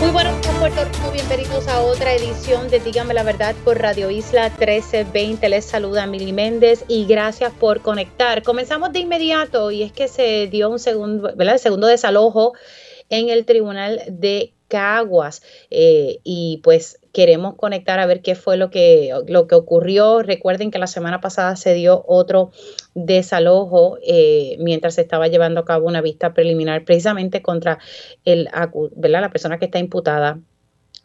Muy buenos días, Puerto Rico. Bienvenidos a otra edición de Dígame la Verdad por Radio Isla 1320. Les saluda Mili Méndez y gracias por conectar. Comenzamos de inmediato y es que se dio un segundo, ¿verdad? El segundo desalojo en el Tribunal de Caguas. Eh, y pues queremos conectar a ver qué fue lo que, lo que ocurrió. Recuerden que la semana pasada se dio otro desalojo eh, mientras se estaba llevando a cabo una vista preliminar precisamente contra el, ¿verdad? la persona que está imputada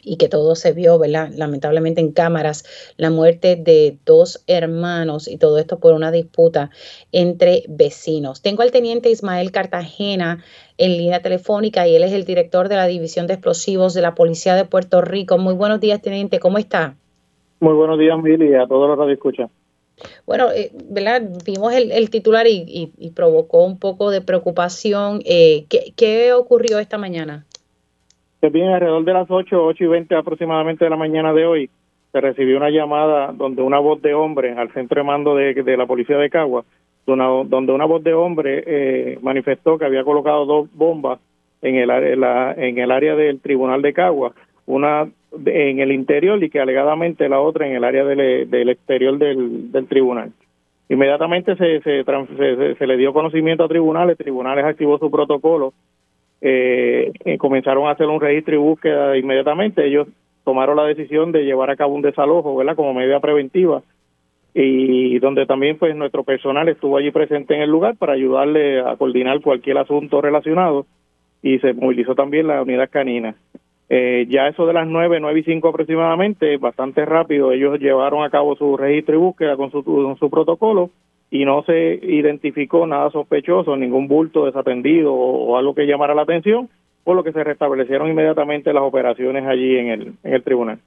y que todo se vio, ¿verdad? Lamentablemente en cámaras, la muerte de dos hermanos y todo esto por una disputa entre vecinos. Tengo al teniente Ismael Cartagena en línea telefónica y él es el director de la División de Explosivos de la Policía de Puerto Rico. Muy buenos días, teniente, ¿cómo está? Muy buenos días, Mili, a todos los que escuchan. Bueno, eh, ¿verdad? Vimos el, titular y, provocó un poco de preocupación. Eh, ¿qué, ¿Qué ocurrió esta mañana? Bien, alrededor de las 8, 8 y 20 aproximadamente de la mañana de hoy, se recibió una llamada donde una voz de hombre al centro de mando de, la policía de Cagua, donde una voz de hombre eh, manifestó que había colocado dos bombas en el, área, en el área del tribunal de Cagua, una en el interior y que alegadamente la otra en el área del, exterior del, tribunal. Inmediatamente se, se, se, se, le dio conocimiento a tribunales, tribunales activó su protocolo eh, eh, comenzaron a hacer un registro y búsqueda inmediatamente. Ellos tomaron la decisión de llevar a cabo un desalojo, ¿verdad? Como medida preventiva y donde también pues nuestro personal estuvo allí presente en el lugar para ayudarle a coordinar cualquier asunto relacionado y se movilizó también la unidad canina. Eh, ya eso de las nueve, nueve y cinco aproximadamente, bastante rápido, ellos llevaron a cabo su registro y búsqueda con su, con su protocolo y no se identificó nada sospechoso, ningún bulto desatendido o, algo que llamara la atención, por lo que se restablecieron inmediatamente las operaciones allí en el, en el tribunal.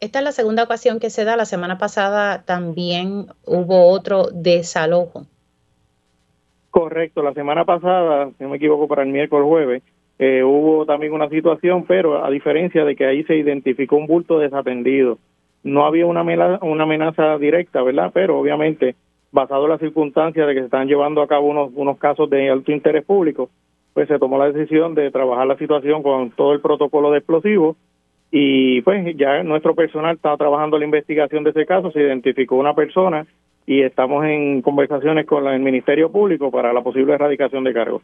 Esta es la segunda ocasión que se da. La semana pasada también hubo otro desalojo. Correcto, la semana pasada, si no me equivoco, para el miércoles jueves, eh, hubo también una situación, pero a diferencia de que ahí se identificó un bulto desatendido, no había una una amenaza directa, ¿verdad? Pero obviamente basado en las circunstancias de que se están llevando a cabo unos, unos casos de alto interés público, pues se tomó la decisión de trabajar la situación con todo el protocolo de explosivos y pues ya nuestro personal está trabajando la investigación de ese caso, se identificó una persona y estamos en conversaciones con el Ministerio Público para la posible erradicación de cargos.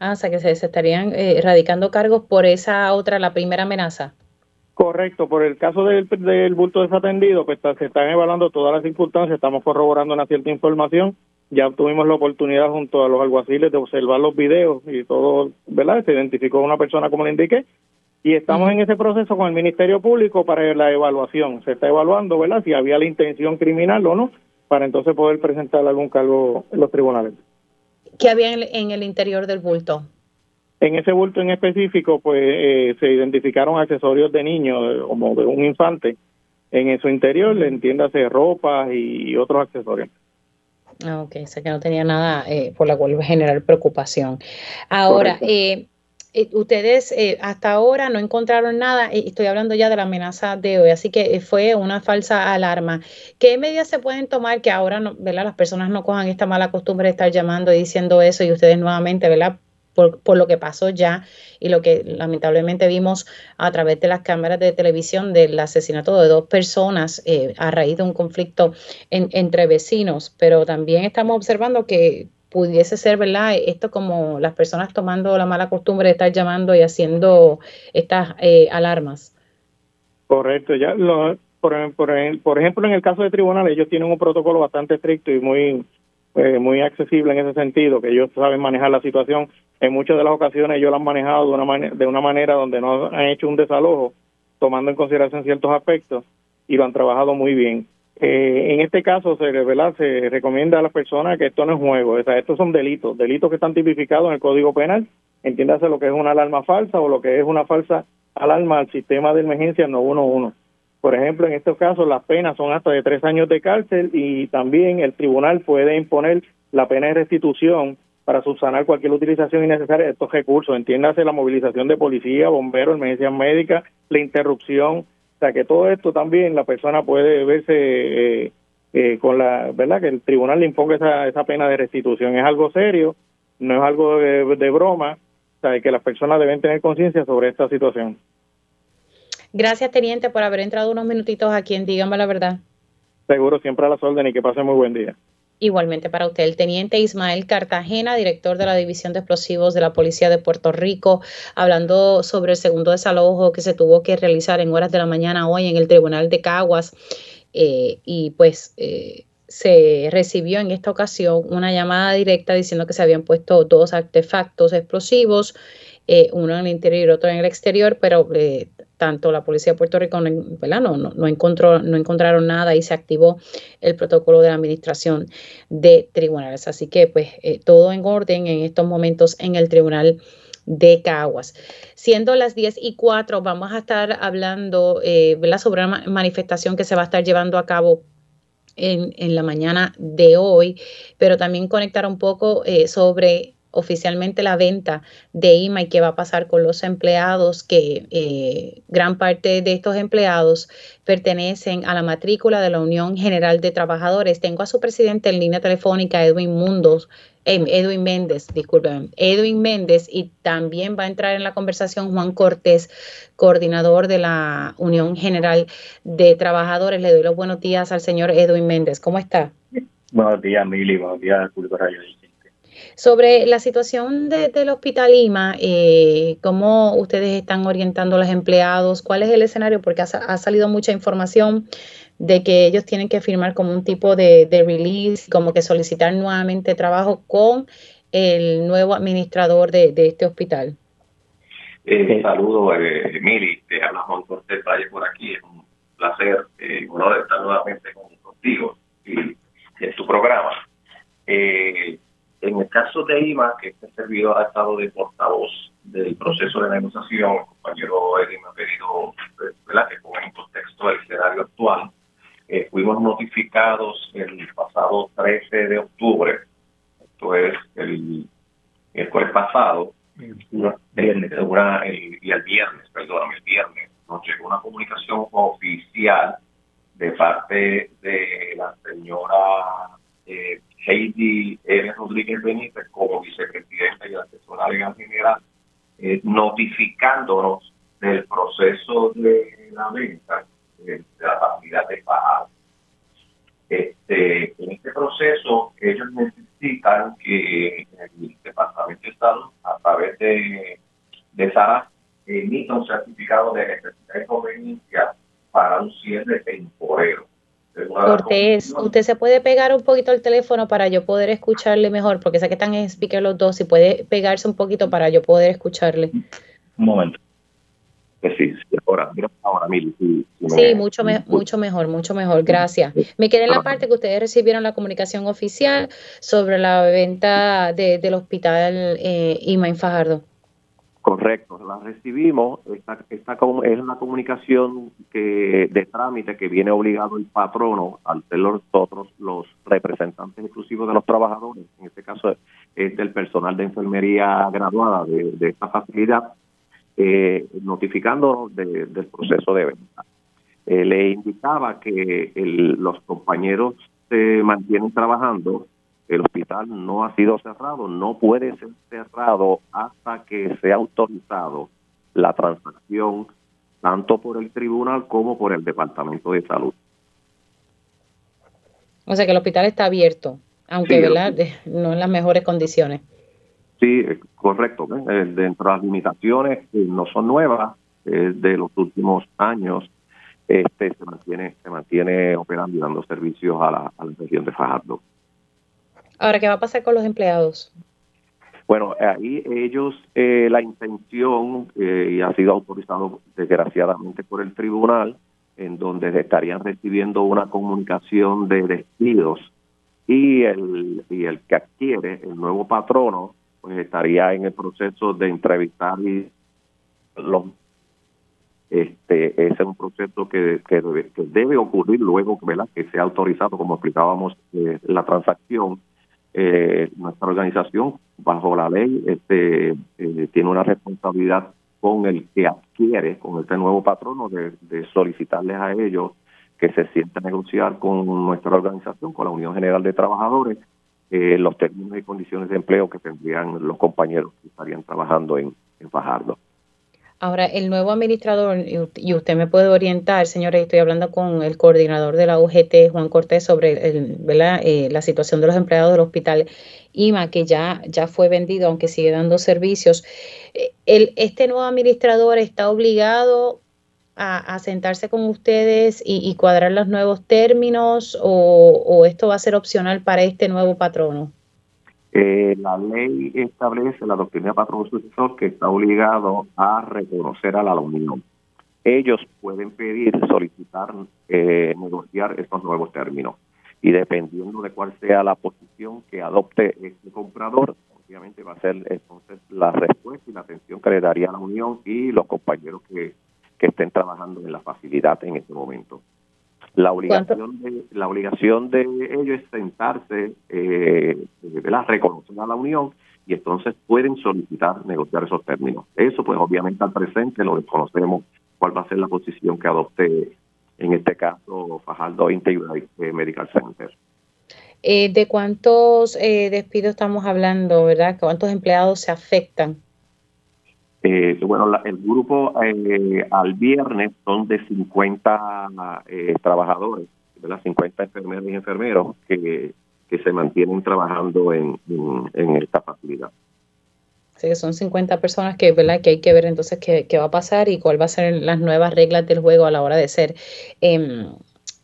Ah, o sea que se, estarían eh, erradicando cargos por esa otra, la primera amenaza. Correcto, por el caso del, del bulto desatendido, pues se están evaluando todas las circunstancias, estamos corroborando una cierta información, ya tuvimos la oportunidad junto a los alguaciles de observar los videos y todo, ¿verdad? Se identificó una persona como le indiqué y estamos en ese proceso con el Ministerio Público para la evaluación, se está evaluando, ¿verdad? Si había la intención criminal o no, para entonces poder presentar algún cargo en los tribunales. ¿Qué había en el interior del bulto? En ese bulto en específico, pues eh, se identificaron accesorios de niños, como de un infante. En su interior, le entiéndase ropa y otros accesorios. Ah, ok, o sea que no tenía nada eh, por la cual generar preocupación. Ahora, eh, ustedes hasta ahora no encontraron nada, estoy hablando ya de la amenaza de hoy, así que fue una falsa alarma. ¿Qué medidas se pueden tomar que ahora no, ¿verdad? las personas no cojan esta mala costumbre de estar llamando y diciendo eso y ustedes nuevamente ¿verdad? Por, lo que pasó ya y lo que lamentablemente vimos a través de las cámaras de televisión del asesinato de dos personas eh, a raíz de un conflicto entre vecinos. Pero también estamos observando que pudiese ser, ¿verdad? Esto como las personas tomando la mala costumbre de estar llamando y haciendo estas eh, alarmas. Correcto, ya por, por, ejemplo, en el caso de tribunales, ellos tienen un protocolo bastante estricto y muy eh, muy accesible en ese sentido, que ellos saben manejar la situación. En muchas de las ocasiones ellos lo han manejado de una, manera, de una manera donde no han hecho un desalojo, tomando en consideración ciertos aspectos, y lo han trabajado muy bien. Eh, en este caso se, ¿verdad? se recomienda a las personas que esto no es juego, o sea, estos son delitos, delitos que están tipificados en el Código Penal, entiéndase lo que es una alarma falsa o lo que es una falsa alarma al sistema de emergencia 911. Por ejemplo, en estos casos las penas son hasta de tres años de cárcel y también el tribunal puede imponer la pena de restitución para subsanar cualquier utilización innecesaria de estos recursos. Entiéndase la movilización de policía, bomberos, emergencias médicas, la interrupción. O sea, que todo esto también la persona puede verse eh, eh, con la, ¿verdad? Que el tribunal le imponga esa, esa pena de restitución. Es algo serio, no es algo de, broma. O sea, que las personas deben tener conciencia sobre esta situación. Gracias, teniente, por haber entrado unos minutitos aquí en Dígame la Verdad. Seguro, siempre a las órdenes y que pase muy buen día. Igualmente para usted, el teniente Ismael Cartagena, director de la División de Explosivos de la Policía de Puerto Rico, hablando sobre el segundo desalojo que se tuvo que realizar en horas de la mañana hoy en el Tribunal de Caguas. Eh, y pues eh, se recibió en esta ocasión una llamada directa diciendo que se habían puesto dos artefactos explosivos, eh, uno en el interior y otro en el exterior, pero tanto la policía de Puerto Rico No, encontró, no encontraron nada y se activó el protocolo de la administración de tribunales. Así que pues eh, todo en orden en estos momentos en el tribunal de Caguas. Siendo las 10 y 4, vamos a estar hablando eh, sobre una manifestación que se va a estar llevando a cabo en, en la mañana de hoy, pero también conectar un poco eh, sobre oficialmente la venta de IMA y qué va a pasar con los empleados, que eh, gran parte de estos empleados pertenecen a la matrícula de la Unión General de Trabajadores. Tengo a su presidente en línea telefónica, Edwin Mundos, eh, Edwin Méndez, disculpen, Edwin Méndez, y también va a entrar en la conversación Juan Cortés, coordinador de la Unión General de Trabajadores. Le doy los buenos días al señor Edwin Méndez. ¿Cómo está? Buenos días, Mili. Buenos días, Público Radio sobre la situación del Hospital IMA, eh, ¿cómo ustedes están orientando a los empleados? ¿Cuál es el escenario? Porque ha, salido mucha información de que ellos tienen que firmar como un tipo de, release, como que solicitar nuevamente trabajo con el nuevo administrador de, este hospital. Eh, saludo, eh, Emily, te habla Juan Cortés Valle por aquí, es un placer, eh, honor estar nuevamente contigo y en tu programa. Eh, en el caso de IMA, que este servidor ha estado de portavoz del proceso de negociación, el compañero Eddie me ha pedido ¿verdad? que ponga en contexto el escenario actual. Eh, fuimos notificados el pasado 13 de octubre, esto es el jueves pasado, viernes, y el viernes, perdón, el viernes, nos llegó una comunicación oficial de parte de la señora eh, Heidi R. Rodríguez Benítez como vicepresidenta y asesora legal general, eh, notificándonos del proceso de la venta de, la facilidad de pagar. Este, en este proceso, ellos necesitan que el Departamento de Estado, a través de, de SARA, emita un certificado de necesidad y conveniencia para un cierre temporero. Cortés, usted se puede pegar un poquito el teléfono para yo poder escucharle mejor, porque sé que están en speaker los dos, si puede pegarse un poquito para yo poder escucharle. Un momento. Pues sí, ahora, ahora, Mili. sí, mucho, mucho mejor, mucho mejor, gracias. Me quedé en la parte que ustedes recibieron la comunicación oficial sobre la venta del hospital eh, Ima Fajardo. Correcto, la recibimos. Esta, esta es una comunicación que de trámite que viene obligado el patrono al ser nosotros los representantes exclusivos de los trabajadores, en este caso es del personal de enfermería graduada de, esta facilidad, eh, notificándonos del proceso de venta. Eh, le indicaba que los compañeros se mantienen trabajando el hospital no ha sido cerrado, no puede ser cerrado hasta que sea autorizado la transacción tanto por el tribunal como por el Departamento de Salud. O sea que el hospital está abierto, aunque no en las mejores condiciones. Sí, correcto. Eh, dentro de las limitaciones que no son nuevas de los últimos años, este se mantiene se mantiene operando y dando servicios a la, a la región de Fajardo. Ahora, ¿qué va a pasar con los empleados? Bueno, ahí ellos, eh, la intención, eh, ha sido autorizado desgraciadamente por el tribunal, en donde estarían recibiendo una comunicación de despidos y el, y el que adquiere, el nuevo patrono, pues estaría en el proceso de entrevistar y los Este, ese es un proceso que, que, debe, ocurrir luego ¿verdad? que sea autorizado, como explicábamos, eh, la transacción. Eh, nuestra organización, bajo la ley, este, eh, tiene una responsabilidad con el que adquiere, con este nuevo patrono, de, solicitarles a ellos que se sienta a negociar con nuestra organización, con la Unión General de Trabajadores, eh, los términos y condiciones de empleo que tendrían los compañeros que estarían trabajando en, Fajardo. Ahora, el nuevo administrador, y usted me puede orientar, señores, estoy hablando con el coordinador de la UGT, Juan Cortés, sobre el, eh, la situación de los empleados del hospital IMA, que ya, ya fue vendido, aunque sigue dando servicios. Eh, este nuevo administrador está obligado a, sentarse con ustedes y, cuadrar los nuevos términos o, esto va a ser opcional para este nuevo patrono? Eh, la ley establece la doctrina patrono sucesor que está obligado a reconocer a la unión. Ellos pueden pedir, solicitar, eh, negociar estos nuevos términos. Y dependiendo de cuál sea la posición que adopte este comprador, obviamente va a ser entonces la respuesta y la atención que le daría a la Unión y los compañeros que estén trabajando en la facilidad en este momento. La obligación, de, la obligación de ellos es sentarse, eh, reconocer a la Unión y entonces pueden solicitar negociar esos términos. Eso pues obviamente al presente lo desconocemos cuál va a ser la posición que adopte en este caso Fajardo Integrated Medical Center. Eh, ¿De cuántos eh, despidos estamos hablando, verdad? ¿Cuántos empleados se afectan? Eh, bueno, el grupo eh, al viernes son de 50 eh, trabajadores, las 50 enfermeras y enfermeros que, que se mantienen trabajando en, en, esta facilidad. Sí, son 50 personas que, ¿verdad? que hay que ver entonces qué, qué, va a pasar y cuál va a ser las nuevas reglas del juego a la hora de ser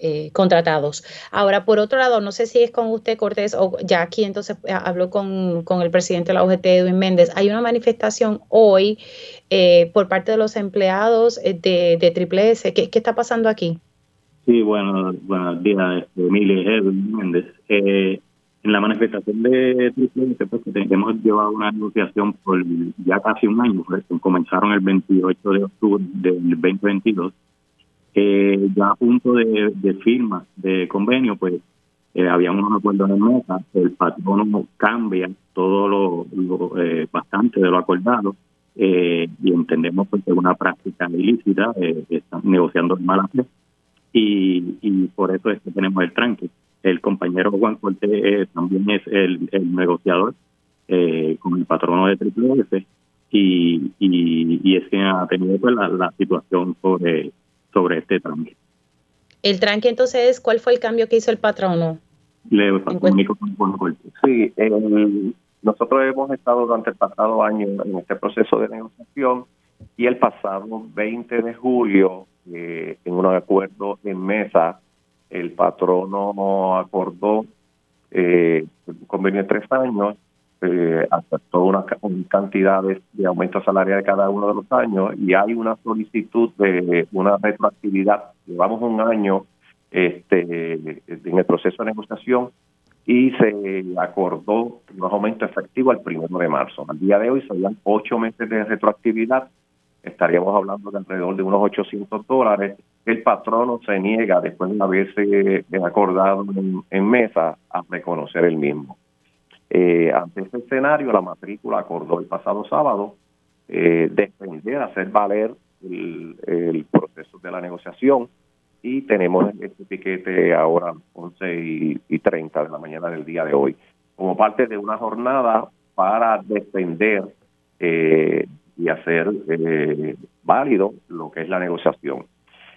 eh, eh, contratados. Ahora, por otro lado, no sé si es con usted, Cortés, o ya aquí entonces eh, habló con, con el presidente de la UGT, Edwin Méndez. Hay una manifestación hoy eh, por parte de los empleados de, de Triple S. ¿Qué, está pasando aquí? Sí, bueno, buenos días, Emilia Edwin Méndez. en la manifestación de Triple S, pues, hemos llevado una negociación por ya casi un año, pues, comenzaron el 28 de octubre del 2022 eh, ya a punto de, firma de convenio, pues eh, había unos acuerdos en mesa, el patrono cambia todo lo, eh, bastante de lo acordado eh, y entendemos pues, que es una práctica ilícita, están negociando en mala fe y, por eso es que tenemos el tranque. El compañero Juan Cortés también es el, negociador con el patrono de Triple F y, es que ha tenido pues, la situación sobre sobre este tranque. El tranque entonces, ¿cuál fue el cambio que hizo el patrono? Le Sí, nosotros hemos estado durante el pasado año en este proceso de negociación y el pasado 20 de julio, eh, en un acuerdo en mesa, el patrono acordó eh, un convenio de tres años eh, aceptó una, cantidad de, aumento salarial de cada uno de los años y hay una solicitud de una retroactividad. Llevamos un año este, en el proceso de negociación y se acordó un aumento efectivo al primero de marzo. Al día de hoy serían ocho meses de retroactividad. Estaríamos hablando de alrededor de unos 800 dólares. El patrono se niega, después de haberse acordado en mesa, a reconocer el mismo. Eh, ante este escenario, la matrícula acordó el pasado sábado eh, defender, hacer valer el, proceso de la negociación y tenemos este piquete ahora 11 y, y 30 de la mañana del día de hoy, como parte de una jornada para defender eh, y hacer eh, válido lo que es la negociación.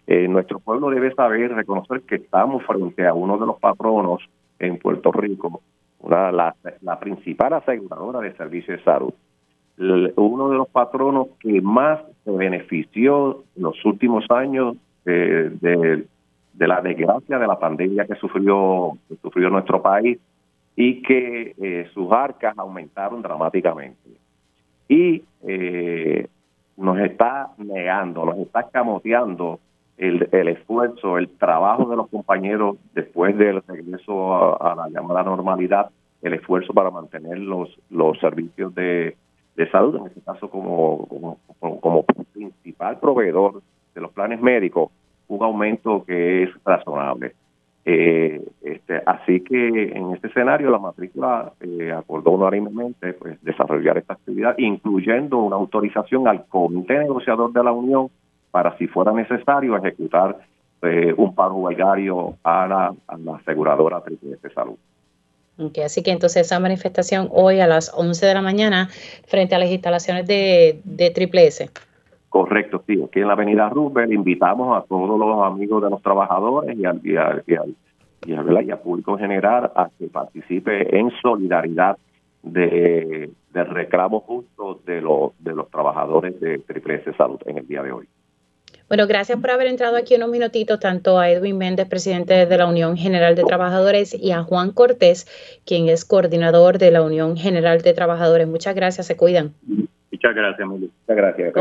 nuestro pueblo debe saber, reconocer que estamos frente a uno de los patronos en Puerto Rico la, la, principal aseguradora de servicios de salud. uno de los patronos que más se benefició en los últimos años de, de, la desgracia de la pandemia que sufrió, que sufrió nuestro país y que eh, sus arcas aumentaron dramáticamente. Y eh, nos está negando, nos está camoteando el, el, esfuerzo, el trabajo de los compañeros después del regreso a, la llamada normalidad, el esfuerzo para mantener los, los servicios de, salud, en este caso como, como, como, principal proveedor de los planes médicos un aumento que es razonable. Eh, este, así que en este escenario la matrícula eh, acordó unánimemente pues, desarrollar esta actividad, incluyendo una autorización al comité negociador de la Unión para, si fuera necesario, ejecutar eh, un pago huelgario a la, a la aseguradora de Salud. Okay, así que entonces esa manifestación hoy a las 11 de la mañana frente a las instalaciones de, de Triple S. Correcto, sí. Aquí en la Avenida Roosevelt invitamos a todos los amigos de los trabajadores y al, y al, y al, público en general a que participe en solidaridad de, del reclamo justo de los, de los trabajadores de Triple S Salud en el día de hoy. Bueno, gracias por haber entrado aquí unos minutitos, tanto a Edwin Méndez, presidente de la Unión General de Trabajadores, y a Juan Cortés, quien es coordinador de la Unión General de Trabajadores. Muchas gracias, se cuidan. Muchas gracias, Muchas gracias.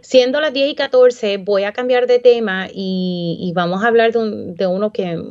Siendo las 10 y 14, voy a cambiar de tema y, vamos a hablar de, uno que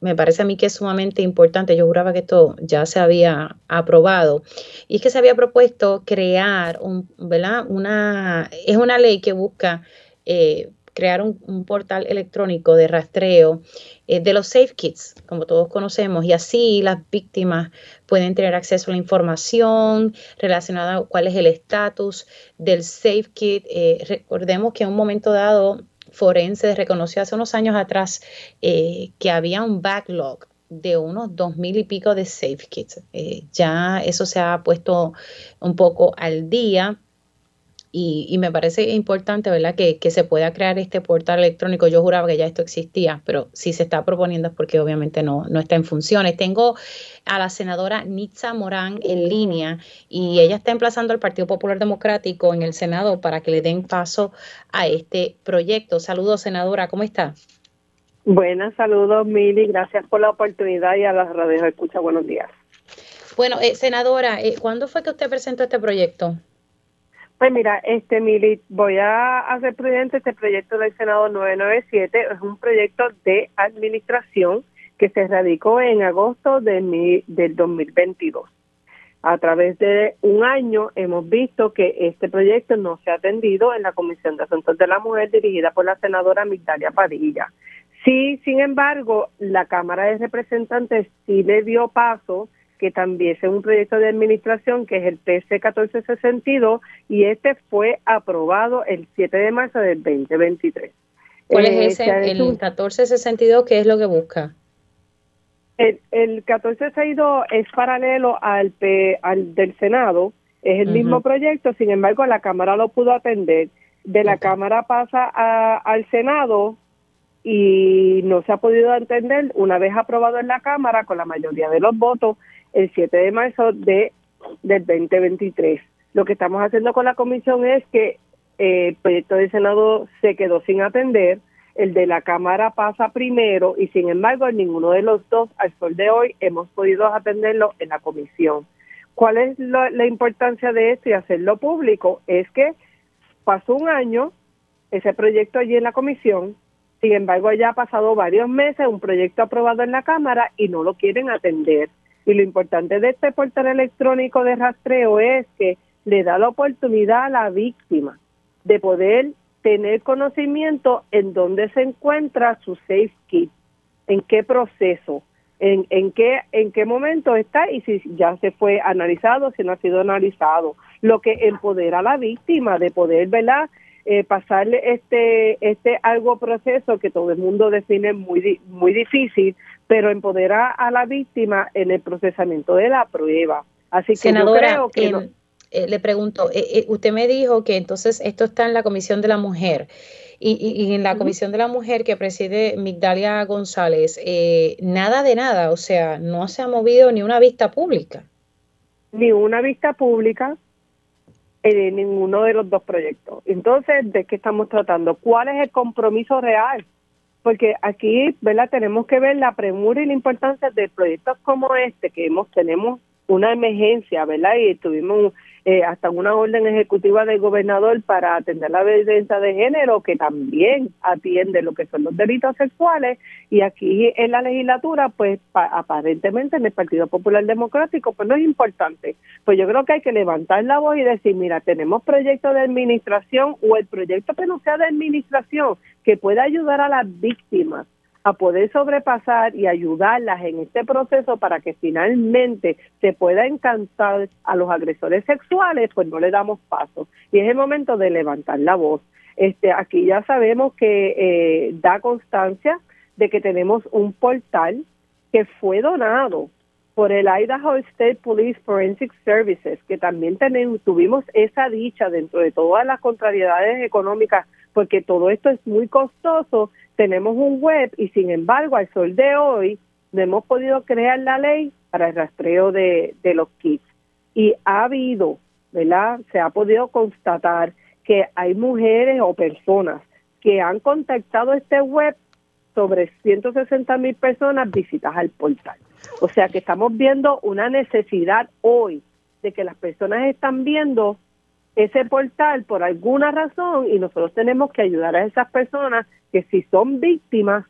me parece a mí que es sumamente importante. Yo juraba que esto ya se había aprobado. Y es que se había propuesto crear un, ¿verdad? Una, es una ley que busca eh, crear un, portal electrónico de rastreo eh, de los safe kits, como todos conocemos, y así las víctimas pueden tener acceso a la información relacionada a cuál es el estatus del safe kit. Eh, recordemos que en un momento dado, Forense reconoció hace unos años atrás que había un backlog de unos dos mil y pico de safe kits. ya eso se ha puesto un poco al día y, me parece importante, ¿verdad?, que, se pueda crear este portal electrónico. Yo juraba que ya esto existía, pero si se está proponiendo es porque obviamente no, no está en funciones. Tengo a la senadora Nitza Morán en línea y ella está emplazando al Partido Popular Democrático en el Senado para que le den paso a este proyecto. Saludos, senadora, ¿cómo está? Buenas, saludos, Mili. Gracias por la oportunidad y a las radios escucha. Buenos días. Bueno, eh, senadora, eh, ¿cuándo fue que usted presentó este proyecto? Pues mira, este Mili, voy a hacer presente este proyecto del Senado 997, es un proyecto de administración que se radicó en agosto de del 2022. A través de un año hemos visto que este proyecto no se ha atendido en la Comisión de Asuntos de la Mujer dirigida por la senadora Migdalia Padilla. Sí, sin embargo, la Cámara de Representantes sí le dio paso que también es un proyecto de administración que es el TC 1462 y este fue aprobado el 7 de marzo del 2023. ¿Cuál es eh, ese? el 1462, ¿qué es lo que busca? El, el 1462 es paralelo al, al del Senado, es el mismo proyecto, sin embargo la Cámara lo pudo atender. De la Cámara pasa al Senado y no se ha podido entender una vez aprobado en la Cámara con la mayoría de los votos el 7 de marzo de del 2023. Lo que estamos haciendo con la comisión es que eh, el proyecto del Senado se quedó sin atender, el de la Cámara pasa primero y sin embargo ninguno de los dos al sol de hoy hemos podido atenderlo en la comisión. ¿Cuál es la importancia de esto y hacerlo público? Es que pasó un año ese proyecto allí en la comisión, sin embargo ya ha pasado varios meses, un proyecto aprobado en la Cámara y no lo quieren atender. Y lo importante de este portal electrónico de rastreo es que le da la oportunidad a la víctima de poder tener conocimiento en dónde se encuentra su safe kit, en qué proceso, en, en, qué, en qué momento está y si ya se fue analizado, si no ha sido analizado. Lo que empodera a la víctima de poder, ¿verdad? Eh, pasarle este este algo proceso que todo el mundo define muy muy difícil pero empodera a la víctima en el procesamiento de la prueba. Así que yo creo que... Em, eh, le pregunto, eh, eh, usted me dijo que entonces esto está en la Comisión de la Mujer y, y, en la Comisión de la Mujer que preside Migdalia González, nada de nada, o sea, no se ha movido ni una vista pública. Ni una vista pública en ninguno de los dos proyectos. Entonces, ¿de qué estamos tratando? ¿Cuál es el compromiso real? porque aquí, ¿verdad? Tenemos que ver la premura y la importancia de proyectos como este, que hemos, tenemos una emergencia, ¿verdad? Y tuvimos eh, hasta una orden ejecutiva del gobernador para atender la violencia de género, que también atiende lo que son los delitos sexuales, y aquí en la legislatura, pues aparentemente en el Partido Popular Democrático, pues no es importante. Pues yo creo que hay que levantar la voz y decir, mira, tenemos proyectos de administración o el proyecto que no sea de administración que pueda ayudar a las víctimas a poder sobrepasar y ayudarlas en este proceso para que finalmente se pueda encantar a los agresores sexuales, pues no le damos paso. Y es el momento de levantar la voz. Este, aquí ya sabemos que eh, da constancia de que tenemos un portal que fue donado por el Idaho State Police Forensic Services, que también tenemos, tuvimos esa dicha dentro de todas las contrariedades económicas, porque todo esto es muy costoso, tenemos un web y sin embargo al sol de hoy no hemos podido crear la ley para el rastreo de, de los kits. Y ha habido, ¿verdad? Se ha podido constatar que hay mujeres o personas que han contactado este web sobre 160 mil personas visitas al portal. O sea que estamos viendo una necesidad hoy de que las personas están viendo ese portal por alguna razón y nosotros tenemos que ayudar a esas personas que si son víctimas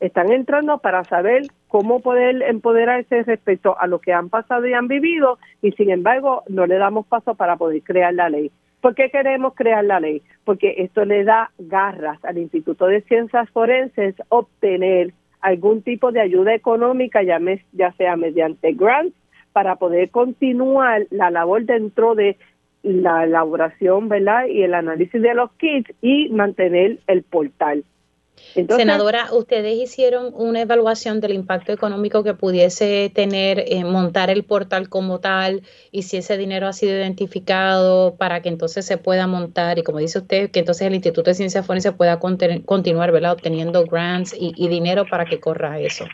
están entrando para saber cómo poder empoderarse respecto a lo que han pasado y han vivido y sin embargo no le damos paso para poder crear la ley. ¿Por qué queremos crear la ley? Porque esto le da garras al Instituto de Ciencias Forenses obtener algún tipo de ayuda económica, ya, ya sea mediante grants, para poder continuar la labor dentro de la elaboración, ¿verdad? Y el análisis de los kits y mantener el portal. Senadora, ustedes hicieron una evaluación del impacto económico que pudiese tener eh, montar el portal como tal y si ese dinero ha sido identificado para que entonces se pueda montar y como dice usted, que entonces el Instituto de Ciencias Forenses pueda continuar ¿verdad? obteniendo grants y, y dinero para que corra eso.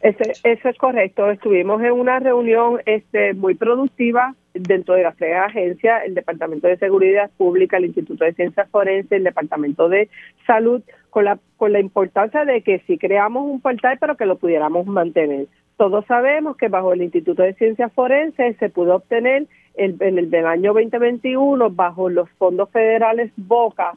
Ese, eso es correcto. Estuvimos en una reunión este, muy productiva dentro de las tres agencias, el Departamento de Seguridad Pública, el Instituto de Ciencias Forenses, el Departamento de Salud, con la, con la importancia de que si creamos un portal, pero que lo pudiéramos mantener. Todos sabemos que bajo el Instituto de Ciencias Forenses se pudo obtener el, en el del año 2021, bajo los fondos federales BOCA,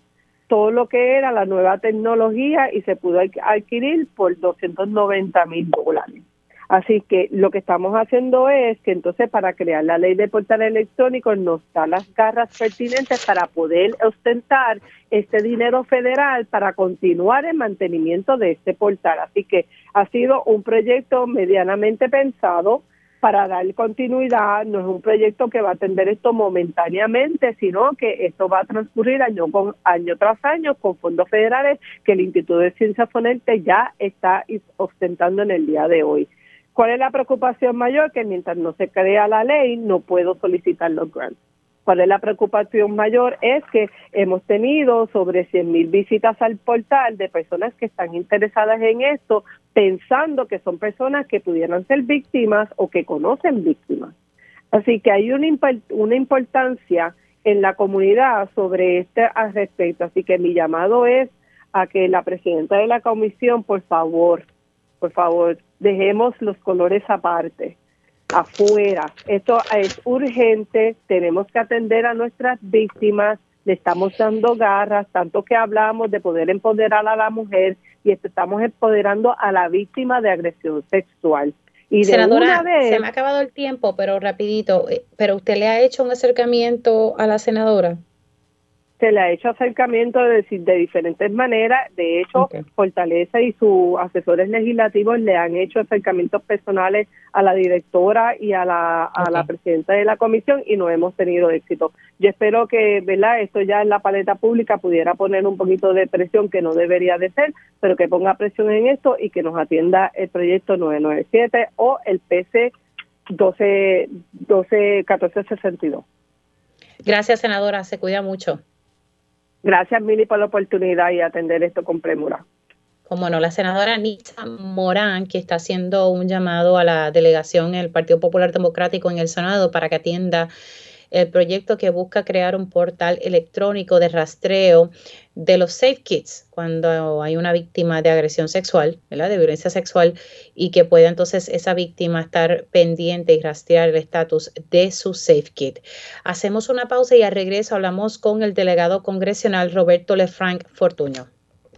todo lo que era la nueva tecnología y se pudo adquirir por 290 mil dólares. Así que lo que estamos haciendo es que entonces para crear la ley de portal electrónico nos da las garras pertinentes para poder ostentar este dinero federal para continuar el mantenimiento de este portal. Así que ha sido un proyecto medianamente pensado, para dar continuidad, no es un proyecto que va a atender esto momentáneamente, sino que esto va a transcurrir año con año tras año con fondos federales que el Instituto de Ciencias Fonente ya está ostentando en el día de hoy. ¿Cuál es la preocupación mayor? Que mientras no se crea la ley, no puedo solicitar los grants. ¿Cuál es la preocupación mayor? Es que hemos tenido sobre 100.000 visitas al portal de personas que están interesadas en esto, pensando que son personas que pudieran ser víctimas o que conocen víctimas. Así que hay una, una importancia en la comunidad sobre este respecto. Así que mi llamado es a que la presidenta de la comisión, por favor, por favor, dejemos los colores aparte afuera. Esto es urgente, tenemos que atender a nuestras víctimas, le estamos dando garras, tanto que hablamos de poder empoderar a la mujer y estamos empoderando a la víctima de agresión sexual. Y Senadora, se me ha acabado el tiempo, pero rapidito, eh, pero usted le ha hecho un acercamiento a la senadora se le ha hecho acercamiento de, de diferentes maneras. De hecho, Fortaleza y sus asesores legislativos le han hecho acercamientos personales a la directora y a la, a la presidenta de la comisión y no hemos tenido éxito. Yo espero que, ¿verdad? Esto ya en la paleta pública pudiera poner un poquito de presión que no debería de ser, pero que ponga presión en esto y que nos atienda el proyecto 997 o el PC 12, 12 1462. Gracias, senadora. Se cuida mucho. Gracias, Mili, por la oportunidad y atender esto con premura. Como no, la senadora Anita Morán, que está haciendo un llamado a la delegación del Partido Popular Democrático en el Senado para que atienda el proyecto que busca crear un portal electrónico de rastreo de los safe kits cuando hay una víctima de agresión sexual, de violencia sexual, y que pueda entonces esa víctima estar pendiente y rastrear el estatus de su safe kit. Hacemos una pausa y al regreso hablamos con el delegado congresional Roberto Lefranc Fortuño.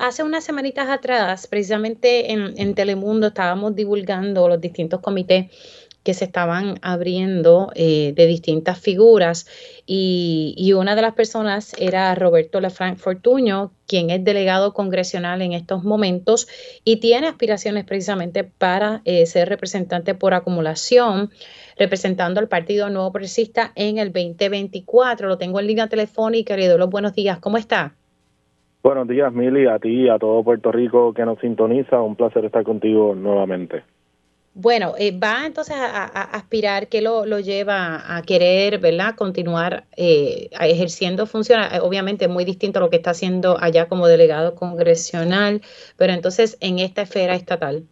Hace unas semanitas atrás, precisamente en, Telemundo, estábamos divulgando los distintos comités que se estaban abriendo eh, de distintas figuras y, una de las personas era Roberto Lefranc Fortuño, quien es delegado congresional en estos momentos y tiene aspiraciones precisamente para eh, ser representante por acumulación, representando al Partido Nuevo Progresista en el 2024. Lo tengo en línea telefónica, le doy los buenos días. ¿Cómo está? Buenos días, Mili, a ti y a todo Puerto Rico que nos sintoniza. Un placer estar contigo nuevamente. Bueno, eh, va entonces a, aspirar, ¿qué lo, lleva a querer, verdad, continuar eh, ejerciendo funciones? Eh, obviamente muy distinto a lo que está haciendo allá como delegado congresional, pero entonces en esta esfera estatal.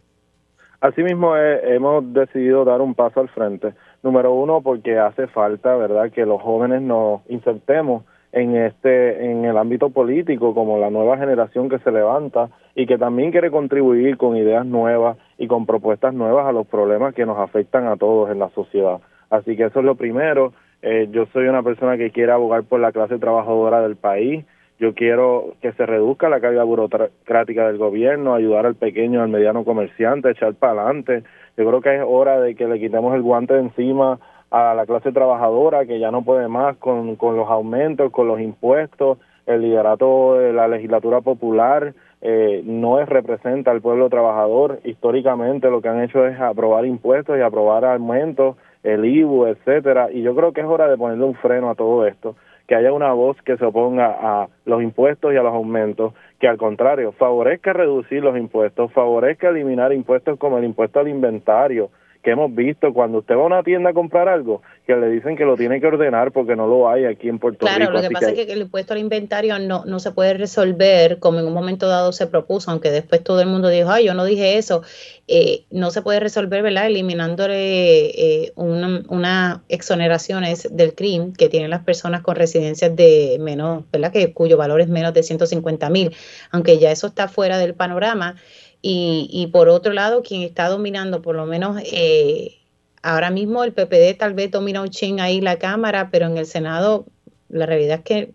Asimismo, hemos decidido dar un paso al frente. Número uno, porque hace falta, ¿verdad?, que los jóvenes nos insertemos en este en el ámbito político como la nueva generación que se levanta y que también quiere contribuir con ideas nuevas y con propuestas nuevas a los problemas que nos afectan a todos en la sociedad. Así que eso es lo primero. Eh, yo soy una persona que quiere abogar por la clase trabajadora del país. Yo quiero que se reduzca la carga burocrática del gobierno, ayudar al pequeño, al mediano comerciante, echar para adelante. Yo creo que es hora de que le quitemos el guante de encima a la clase trabajadora que ya no puede más con, con los aumentos, con los impuestos, el liderato de la legislatura popular eh, no es representa al pueblo trabajador. Históricamente lo que han hecho es aprobar impuestos y aprobar aumentos, el IBU, etcétera, y yo creo que es hora de ponerle un freno a todo esto, que haya una voz que se oponga a los impuestos y a los aumentos, que al contrario favorezca reducir los impuestos, favorezca eliminar impuestos como el impuesto al inventario, que hemos visto cuando usted va a una tienda a comprar algo, que le dicen que lo tiene que ordenar porque no lo hay aquí en Puerto Rico. Claro, lo que pasa es que el impuesto al inventario no, no se puede resolver como en un momento dado se propuso, aunque después todo el mundo dijo, ay, yo no dije eso. Eh, no se puede resolver, ¿verdad? Eliminándole eh, unas una exoneraciones del crimen que tienen las personas con residencias de menos, ¿verdad? Que cuyo valor es menos de 150 mil, aunque ya eso está fuera del panorama. Y, y por otro lado, quien está dominando, por lo menos eh, ahora mismo el PPD tal vez domina un ching ahí la Cámara, pero en el Senado la realidad es que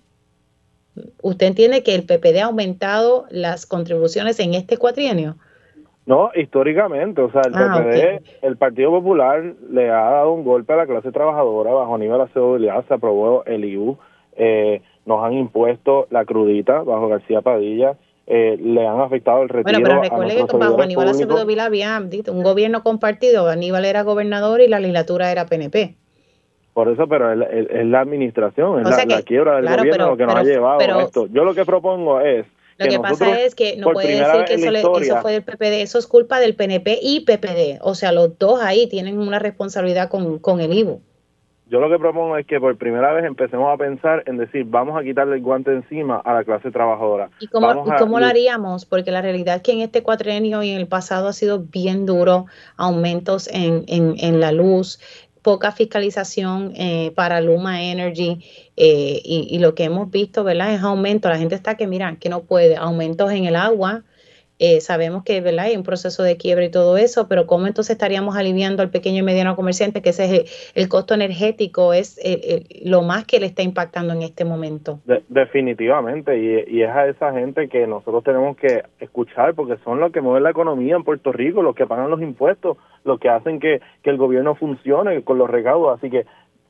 usted entiende que el PPD ha aumentado las contribuciones en este cuatrienio. No, históricamente, o sea, el ah, PPD, el Partido Popular le ha dado un golpe a la clase trabajadora bajo nivel de seguridad, se aprobó el IU, eh, nos han impuesto la crudita bajo García Padilla, eh, le han afectado el retiro. Bueno, pero recuerde que bajo Aníbal Acevedo Vila había un gobierno compartido, Aníbal era gobernador y la legislatura era PNP. Por eso, pero es, la administración, es la, quiebra del gobierno lo que nos ha llevado a esto. Yo lo que propongo es lo que, pasa es que no puede decir que eso, eso, fue del PPD, eso es culpa del PNP y PPD. O sea, los dos ahí tienen una responsabilidad con, con el IVU. Yo lo que propongo es que por primera vez empecemos a pensar en decir, vamos a quitarle el guante encima a la clase trabajadora. ¿Y cómo, cómo lo haríamos? Porque la realidad es que en este cuatrenio y en el pasado ha sido bien duro, aumentos en, en, en la luz, poca fiscalización eh, para Luma Energy eh, y, y, lo que hemos visto, ¿verdad? Es aumento. La gente está que, mira, que no puede, aumentos en el agua, eh, sabemos que ¿verdad? hay un proceso de quiebra y todo eso, pero ¿cómo entonces estaríamos aliviando al pequeño y mediano comerciante que ese es el, costo energético es lo más que le está impactando en este momento? definitivamente, y, es a esa gente que nosotros tenemos que escuchar porque son los que mueven la economía en Puerto Rico, los que pagan los impuestos, los que hacen que, que el gobierno funcione con los recaudos, así que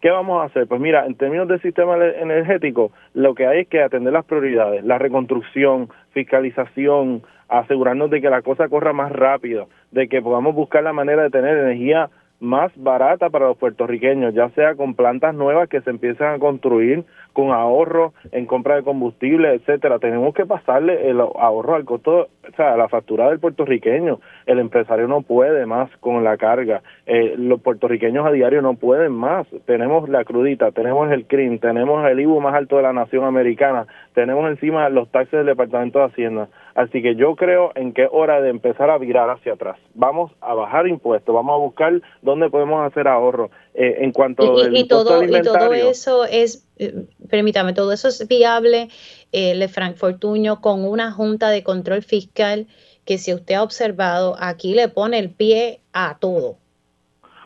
¿Qué vamos a hacer? Pues mira, en términos del sistema energético, lo que hay es que atender las prioridades, la reconstrucción, fiscalización, asegurarnos de que la cosa corra más rápido, de que podamos buscar la manera de tener energía más barata para los puertorriqueños, ya sea con plantas nuevas que se empiezan a construir, con ahorro en compra de combustible, etcétera. Tenemos que pasarle el ahorro al costo, o sea, a la factura del puertorriqueño. El empresario no puede más con la carga. Eh, los puertorriqueños a diario no pueden más. Tenemos la crudita, tenemos el CRIM, tenemos el IBU más alto de la nación americana, tenemos encima los taxes del Departamento de Hacienda. Así que yo creo en que es hora de empezar a virar hacia atrás. Vamos a bajar impuestos, vamos a buscar dónde podemos hacer ahorro. Eh, en cuanto y, y todo, y todo eso es, eh, permítame, todo eso es viable, eh, Le Frank Fortuño, con una junta de control fiscal que si usted ha observado, aquí le pone el pie a todo.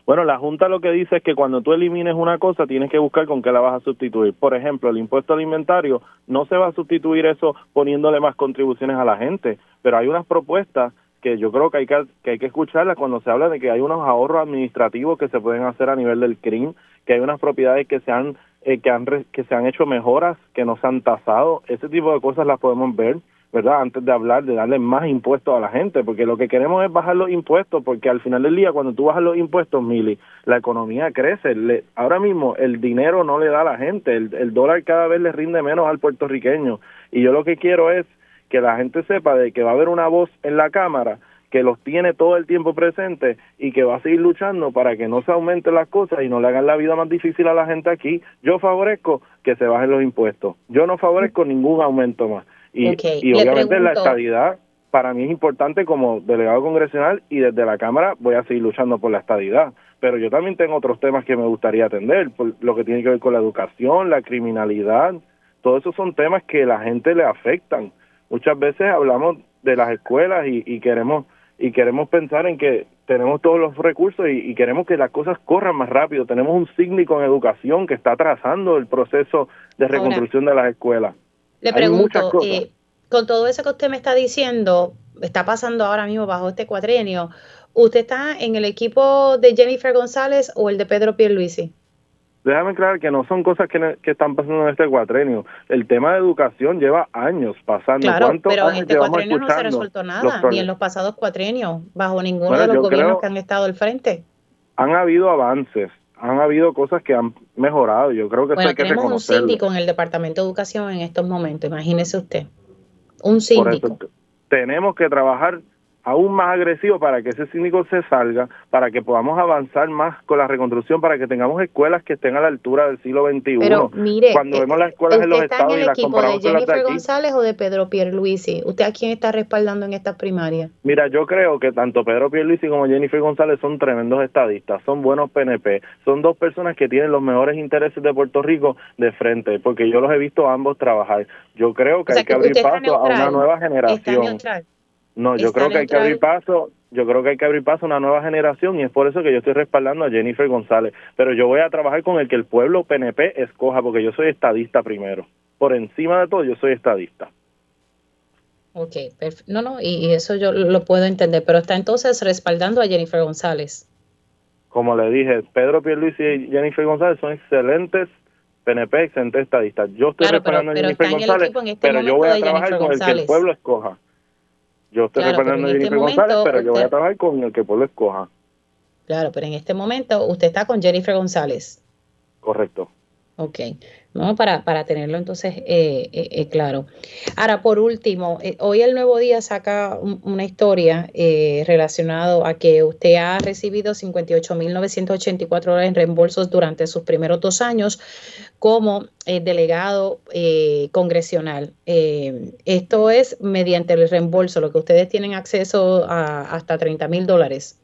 Bueno, la Junta lo que dice es que cuando tú elimines una cosa, tienes que buscar con qué la vas a sustituir. Por ejemplo, el impuesto al inventario no se va a sustituir eso poniéndole más contribuciones a la gente, pero hay unas propuestas que yo creo que hay que, que hay que escucharlas cuando se habla de que hay unos ahorros administrativos que se pueden hacer a nivel del CRIM, que hay unas propiedades que se han eh, que han que se han hecho mejoras, que no se han tasado, ese tipo de cosas las podemos ver ¿verdad? Antes de hablar de darle más impuestos a la gente, porque lo que queremos es bajar los impuestos, porque al final del día, cuando tú bajas los impuestos, Mili, la economía crece. Le, ahora mismo el dinero no le da a la gente, el, el dólar cada vez le rinde menos al puertorriqueño. Y yo lo que quiero es que la gente sepa de que va a haber una voz en la Cámara que los tiene todo el tiempo presente y que va a seguir luchando para que no se aumenten las cosas y no le hagan la vida más difícil a la gente aquí. Yo favorezco que se bajen los impuestos. Yo no favorezco ningún aumento más. Y, y obviamente la estadidad para mí es importante como delegado congresional y desde la Cámara voy a seguir luchando por la estadidad. Pero yo también tengo otros temas que me gustaría atender, por lo que tiene que ver con la educación, la criminalidad. Todos esos son temas que la gente le afectan. Muchas veces hablamos de las escuelas y, queremos y queremos pensar en que tenemos todos los recursos y, queremos que las cosas corran más rápido. Tenemos un sísmico en educación que está atrasando el proceso de reconstrucción de las escuelas. Le pregunto, eh, con todo eso que usted me está diciendo, está pasando ahora mismo bajo este cuatrienio, ¿usted está en el equipo de Jennifer González o el de Pedro Pierluisi? Déjame aclarar que no son cosas que, están pasando en este cuatrienio. El tema de educación lleva años pasando. Claro, pero en este cuatrienio no se resuelto nada, ni en los pasados cuatrienios, bajo ninguno de los gobiernos que han estado al frente. Han habido avances, han habido cosas que han mejorado. Yo creo que bueno, hay que tenemos un síndico en el Departamento de Educación en estos momentos, imagínese usted. Un síndico. tenemos que trabajar aún más agresivo para que ese síndico se salga, para que podamos avanzar más con la reconstrucción, para que tengamos escuelas que estén a la altura del siglo XXI. Pero mire, cuando eh, vemos las escuelas en los estados en el equipo de Jennifer González o de Pedro Pierluisi, ¿usted a quién está respaldando en estas primarias? Mira, yo creo que tanto Pedro Pierluisi como Jennifer González son tremendos estadistas, son buenos PNP, son dos personas que tienen los mejores intereses de Puerto Rico de frente, porque yo los he visto ambos trabajar. Yo creo que hay que, abrir paso a una nueva generación. No, yo creo que hay que abrir paso, yo creo que hay que abrir paso a una nueva generación y es por eso que yo estoy respaldando a Jennifer González, pero yo voy a trabajar con el que el pueblo PNP escoja porque yo soy estadista primero. Por encima de todo yo soy estadista. Ok, no, no, y, eso yo lo puedo entender, pero está entonces respaldando a Jennifer González. Como le dije, Pedro Pierluisi y Jennifer González son excelentes PNP, excelentes estadistas. Yo estoy respaldando a Jennifer González, este pero yo voy a trabajar con el que el pueblo escoja. Yo estoy claro, a Jennifer este González, pero yo voy a trabajar con el que pueblo escoja. Claro, pero en este momento usted está con Jennifer González. Correcto. Ok, ¿no? Para, para tenerlo entonces eh, eh, eh, claro. Ahora, por último, hoy el Nuevo Día saca una historia relacionada a que usted ha recibido 58.984 dólares en reembolsos durante sus primeros dos años como delegado congresional. esto es mediante el reembolso, lo que ustedes tienen acceso a hasta 30 mil dólares.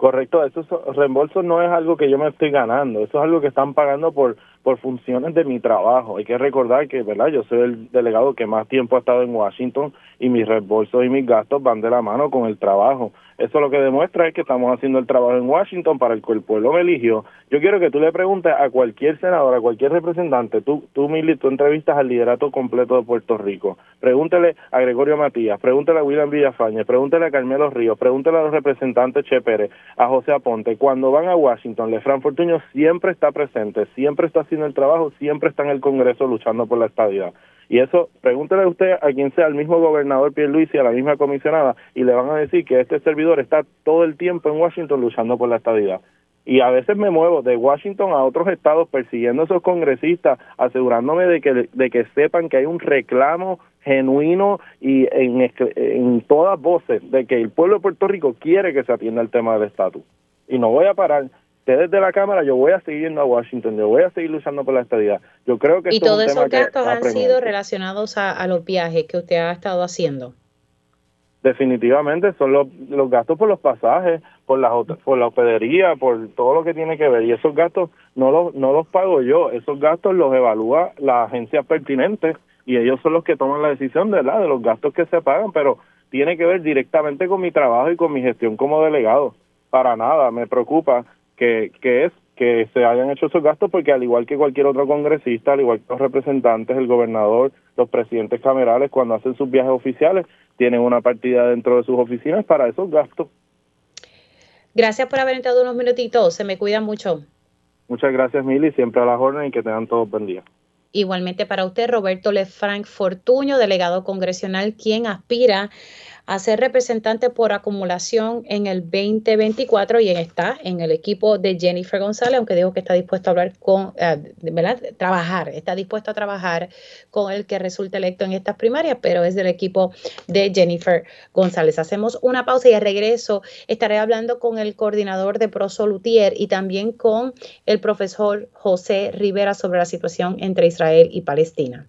Correcto, esos reembolsos no es algo que yo me estoy ganando, eso es algo que están pagando por por funciones de mi trabajo. Hay que recordar que, ¿verdad? Yo soy el delegado que más tiempo ha estado en Washington y mis reembolsos y mis gastos van de la mano con el trabajo. Eso lo que demuestra es que estamos haciendo el trabajo en Washington para el que el pueblo me eligió. Yo quiero que tú le preguntes a cualquier senador, a cualquier representante, tú, tú, Mili, tú entrevistas al liderato completo de Puerto Rico. Pregúntele a Gregorio Matías, pregúntele a William Villafañe, pregúntele a Carmelo Ríos, pregúntele a los representantes Che Pérez, a José Aponte. Cuando van a Washington, Lefran Fortuño siempre está presente, siempre está haciendo el trabajo, siempre está en el Congreso luchando por la estabilidad. Y eso, pregúntele usted a quien sea, al mismo gobernador Pierluisi, a la misma comisionada, y le van a decir que este servidor está todo el tiempo en Washington luchando por la estadidad. Y a veces me muevo de Washington a otros estados persiguiendo a esos congresistas, asegurándome de que, de que sepan que hay un reclamo genuino y en, en todas voces de que el pueblo de Puerto Rico quiere que se atienda el tema del estatus. Y no voy a parar desde la Cámara, yo voy a seguir yendo a Washington, yo voy a seguir luchando por la estadidad. Yo creo que y todos esos gastos han sido relacionados a, los viajes que usted ha estado haciendo. Definitivamente son los, los gastos por los pasajes, por la por la hospedería, por todo lo que tiene que ver y esos gastos no los no los pago yo, esos gastos los evalúa la agencia pertinente y ellos son los que toman la decisión de de los gastos que se pagan, pero tiene que ver directamente con mi trabajo y con mi gestión como delegado. Para nada, me preocupa que, que es que se hayan hecho esos gastos porque al igual que cualquier otro congresista, al igual que los representantes, el gobernador, los presidentes camerales, cuando hacen sus viajes oficiales, tienen una partida dentro de sus oficinas para esos gastos. Gracias por haber entrado unos minutitos, se me cuida mucho. Muchas gracias, Mili, siempre a la orden y que tengan todos buen día. Igualmente para usted, Roberto Lefranc Fortuño, delegado congresional, quien aspira a ser representante por acumulación en el 2024 y está en el equipo de Jennifer González, aunque dijo que está dispuesto a hablar con, eh, ¿verdad? Trabajar, está dispuesto a trabajar con el que resulte electo en estas primarias, pero es del equipo de Jennifer González. Hacemos una pausa y de regreso estaré hablando con el coordinador de Prosolutier y también con el profesor José Rivera sobre la situación entre Israel y Palestina.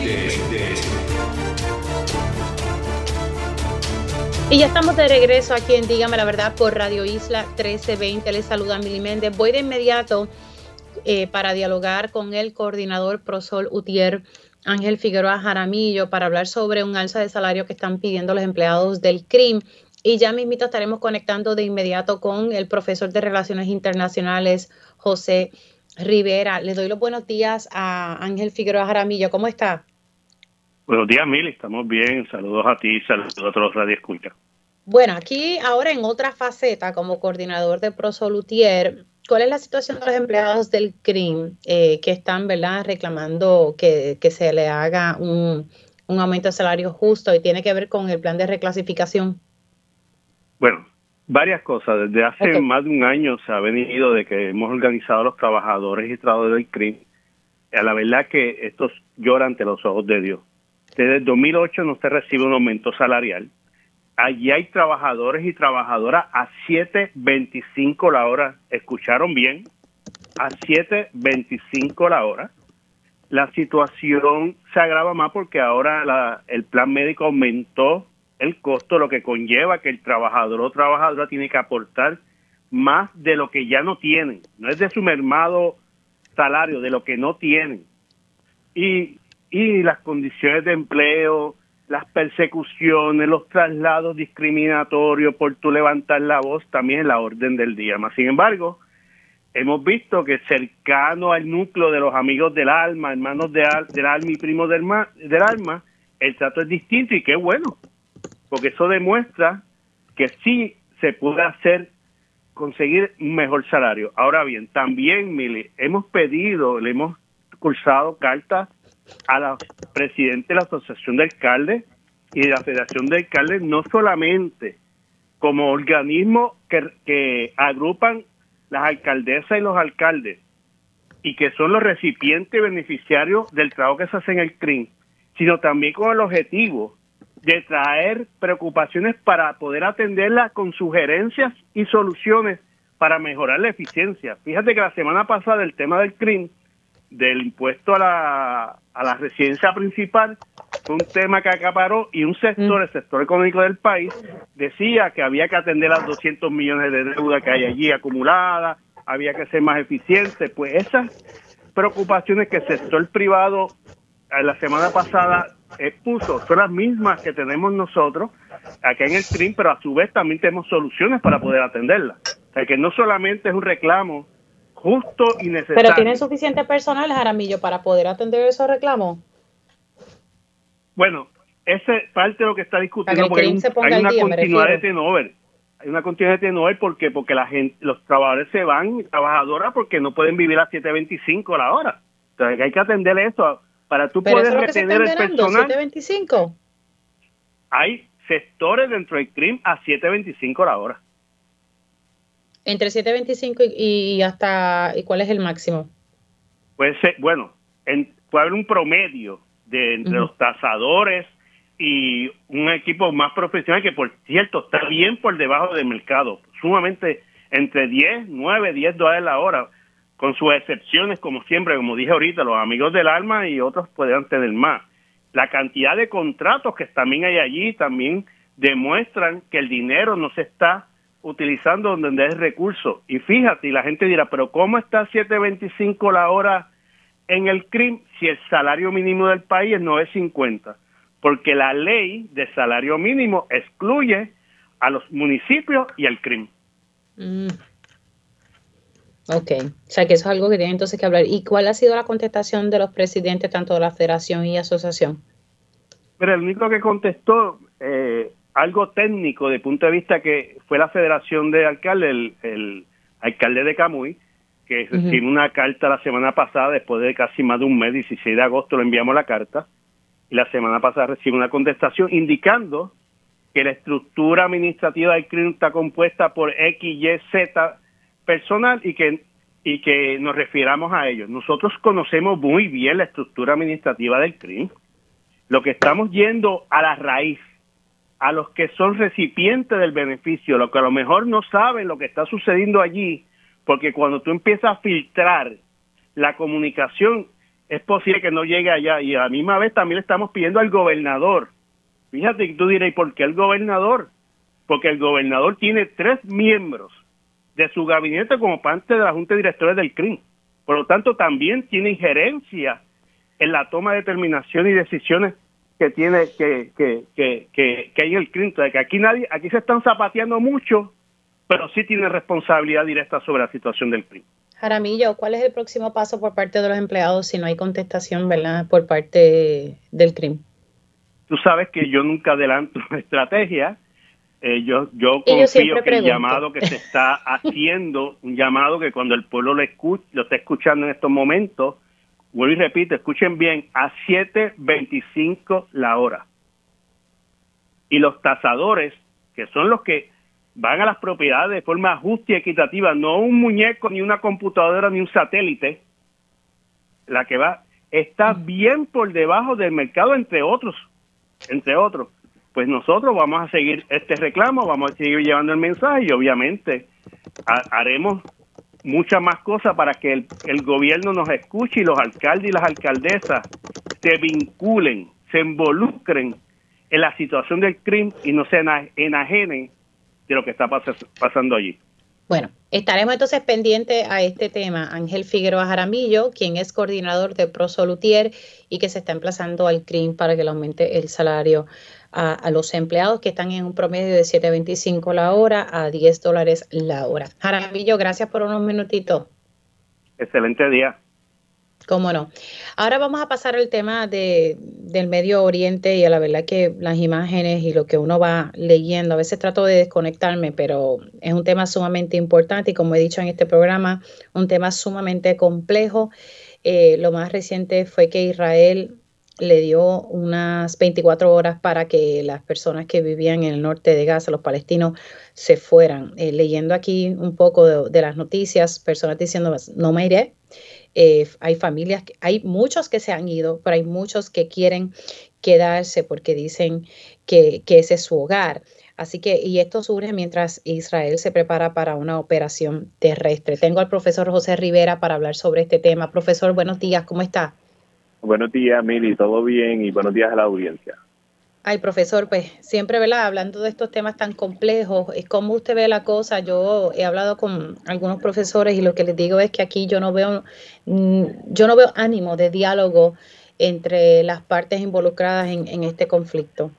Y ya estamos de regreso aquí en Dígame la Verdad por Radio Isla 1320. Les saluda Mili Méndez. Voy de inmediato eh, para dialogar con el coordinador Prosol Utier, Ángel Figueroa Jaramillo, para hablar sobre un alza de salario que están pidiendo los empleados del CRIM. Y ya mismito estaremos conectando de inmediato con el profesor de Relaciones Internacionales, José Rivera. Le doy los buenos días a Ángel Figueroa Jaramillo. ¿Cómo está? Buenos días, Mili. Estamos bien. Saludos a ti y saludos a todos los Escucha. Bueno, aquí ahora en otra faceta como coordinador de Prosolutier, ¿cuál es la situación de los empleados del CRIM eh, que están ¿verdad? reclamando que, se le haga un, aumento de salario justo y tiene que ver con el plan de reclasificación? Bueno, varias cosas. Desde hace más de un año se ha venido de que hemos organizado a los trabajadores y trabajadores del CRIM. A la verdad que estos lloran ante los ojos de Dios desde el 2008 no se recibe un aumento salarial. Allí hay trabajadores y trabajadoras a 7.25 la hora. ¿Escucharon bien? A 7.25 la hora. La situación se agrava más porque ahora el plan médico aumentó el costo, lo que conlleva que el trabajador o trabajadora tiene que aportar más de lo que ya no tienen. No es de su mermado salario, de lo que no tienen. Y y las condiciones de empleo, las persecuciones, los traslados discriminatorios por tu levantar la voz, también es la orden del día. Más sin embargo, hemos visto que cercano al núcleo de los amigos del alma, hermanos de del alma y primos del, del alma, el trato es distinto y qué bueno, porque eso demuestra que sí se puede hacer conseguir un mejor salario. Ahora bien, también, Mili, hemos pedido, le hemos cursado cartas a la presidente de la Asociación de Alcaldes y de la Federación de Alcaldes, no solamente como organismos que, que agrupan las alcaldesas y los alcaldes y que son los recipientes beneficiarios del trabajo que se hace en el CRIM, sino también con el objetivo de traer preocupaciones para poder atenderlas con sugerencias y soluciones para mejorar la eficiencia. Fíjate que la semana pasada el tema del CRIM del impuesto a la, a la residencia principal fue un tema que acaparó y un sector, mm. el sector económico del país, decía que había que atender las 200 millones de deuda que hay allí acumulada, había que ser más eficiente. Pues esas preocupaciones que el sector privado eh, la semana pasada expuso son las mismas que tenemos nosotros acá en el CRIM, pero a su vez también tenemos soluciones para poder atenderlas. O sea que no solamente es un reclamo justo y necesario. Pero tienen suficiente personal, Jaramillo, para poder atender esos reclamos. Bueno, ese es parte de lo que está discutiendo porque hay, una continuidad de tenover. Hay una continuidad de tenover porque porque la gente, los trabajadores se van trabajadoras porque no pueden vivir a 7.25 la hora. Entonces hay que atender eso para tú poder retener el personal. 7.25. Hay sectores dentro del CRIM a 7.25 la hora. Entre 7.25 y, hasta y cuál es el máximo? Puede ser, bueno, puede haber un promedio de entre los tasadores y un equipo más profesional que por cierto está bien por debajo del mercado, sumamente entre 10, 9, 10 dólares la hora, con sus excepciones como siempre, como dije ahorita, los amigos del alma y otros pueden tener más. La cantidad de contratos que también hay allí también demuestran que el dinero no se está utilizando donde es recurso. Y fíjate, y la gente dirá, pero ¿cómo está 7.25 la hora en el CRIM si el salario mínimo del país es 9.50? Porque la ley de salario mínimo excluye a los municipios y al CRIM. Mm. Ok, o sea que eso es algo que tiene entonces que hablar. ¿Y cuál ha sido la contestación de los presidentes tanto de la federación y asociación? Pero el único que contestó eh, algo técnico de punto de vista que fue la federación de alcaldes, el, alcalde de Camuy, que recibió una carta la semana pasada, después de casi más de un mes, 16 de agosto le enviamos la carta, y la semana pasada recibió una contestación indicando que la estructura administrativa del CRIM está compuesta por X, Y, Z personal y que, y que nos refiramos a ellos. Nosotros conocemos muy bien la estructura administrativa del CRIM. Lo que estamos yendo a la raíz a los que son recipientes del beneficio, los que a lo mejor no saben lo que está sucediendo allí, porque cuando tú empiezas a filtrar la comunicación, es posible que no llegue allá. Y a la misma vez también le estamos pidiendo al gobernador. Fíjate que tú dirás, ¿y por qué el gobernador? Porque el gobernador tiene tres miembros de su gabinete como parte de la Junta de Directores del CRIM. Por lo tanto, también tiene injerencia en la toma de determinación y decisiones que tiene que, que, que, que, que hay el Clinton, que aquí nadie, aquí se están zapateando mucho, pero sí tiene responsabilidad directa sobre la situación del crimen. Jaramillo, ¿cuál es el próximo paso por parte de los empleados si no hay contestación, verdad, por parte del crimen? Tú sabes que yo nunca adelanto estrategia. Eh, yo yo confío que el llamado que se está haciendo, un llamado que cuando el pueblo lo, escucha, lo está escuchando en estos momentos, vuelvo y repito, escuchen bien, a 7.25 la hora. Y los tasadores, que son los que van a las propiedades de forma justa y equitativa, no un muñeco, ni una computadora, ni un satélite, la que va, está bien por debajo del mercado, entre otros, entre otros. Pues nosotros vamos a seguir este reclamo, vamos a seguir llevando el mensaje y obviamente haremos muchas más cosas para que el, gobierno nos escuche y los alcaldes y las alcaldesas se vinculen, se involucren en la situación del crimen y no se enajenen de lo que está pasando allí. Bueno, estaremos entonces pendientes a este tema. Ángel Figueroa Jaramillo, quien es coordinador de ProSolutier y que se está emplazando al CRIM para que le aumente el salario a, los empleados que están en un promedio de 7.25 la hora a 10 dólares la hora. Jaramillo, gracias por unos minutitos. Excelente día. Cómo no. Ahora vamos a pasar al tema de, del Medio Oriente y a la verdad que las imágenes y lo que uno va leyendo, a veces trato de desconectarme, pero es un tema sumamente importante y como he dicho en este programa, un tema sumamente complejo. Eh, lo más reciente fue que Israel le dio unas 24 horas para que las personas que vivían en el norte de Gaza, los palestinos, se fueran. Eh, leyendo aquí un poco de, las noticias, personas diciendo, no me iré, eh, hay familias, hay muchos que se han ido, pero hay muchos que quieren quedarse porque dicen que, ese es su hogar. Así que, y esto surge mientras Israel se prepara para una operación terrestre. Tengo al profesor José Rivera para hablar sobre este tema. Profesor, buenos días, ¿cómo está? Buenos días, Mili, todo bien y buenos días a la audiencia. Ay, profesor, pues siempre, ¿verdad? Hablando de estos temas tan complejos, ¿cómo usted ve la cosa? Yo he hablado con algunos profesores y lo que les digo es que aquí yo no veo, mm, yo no veo ánimo de diálogo entre las partes involucradas en, este conflicto.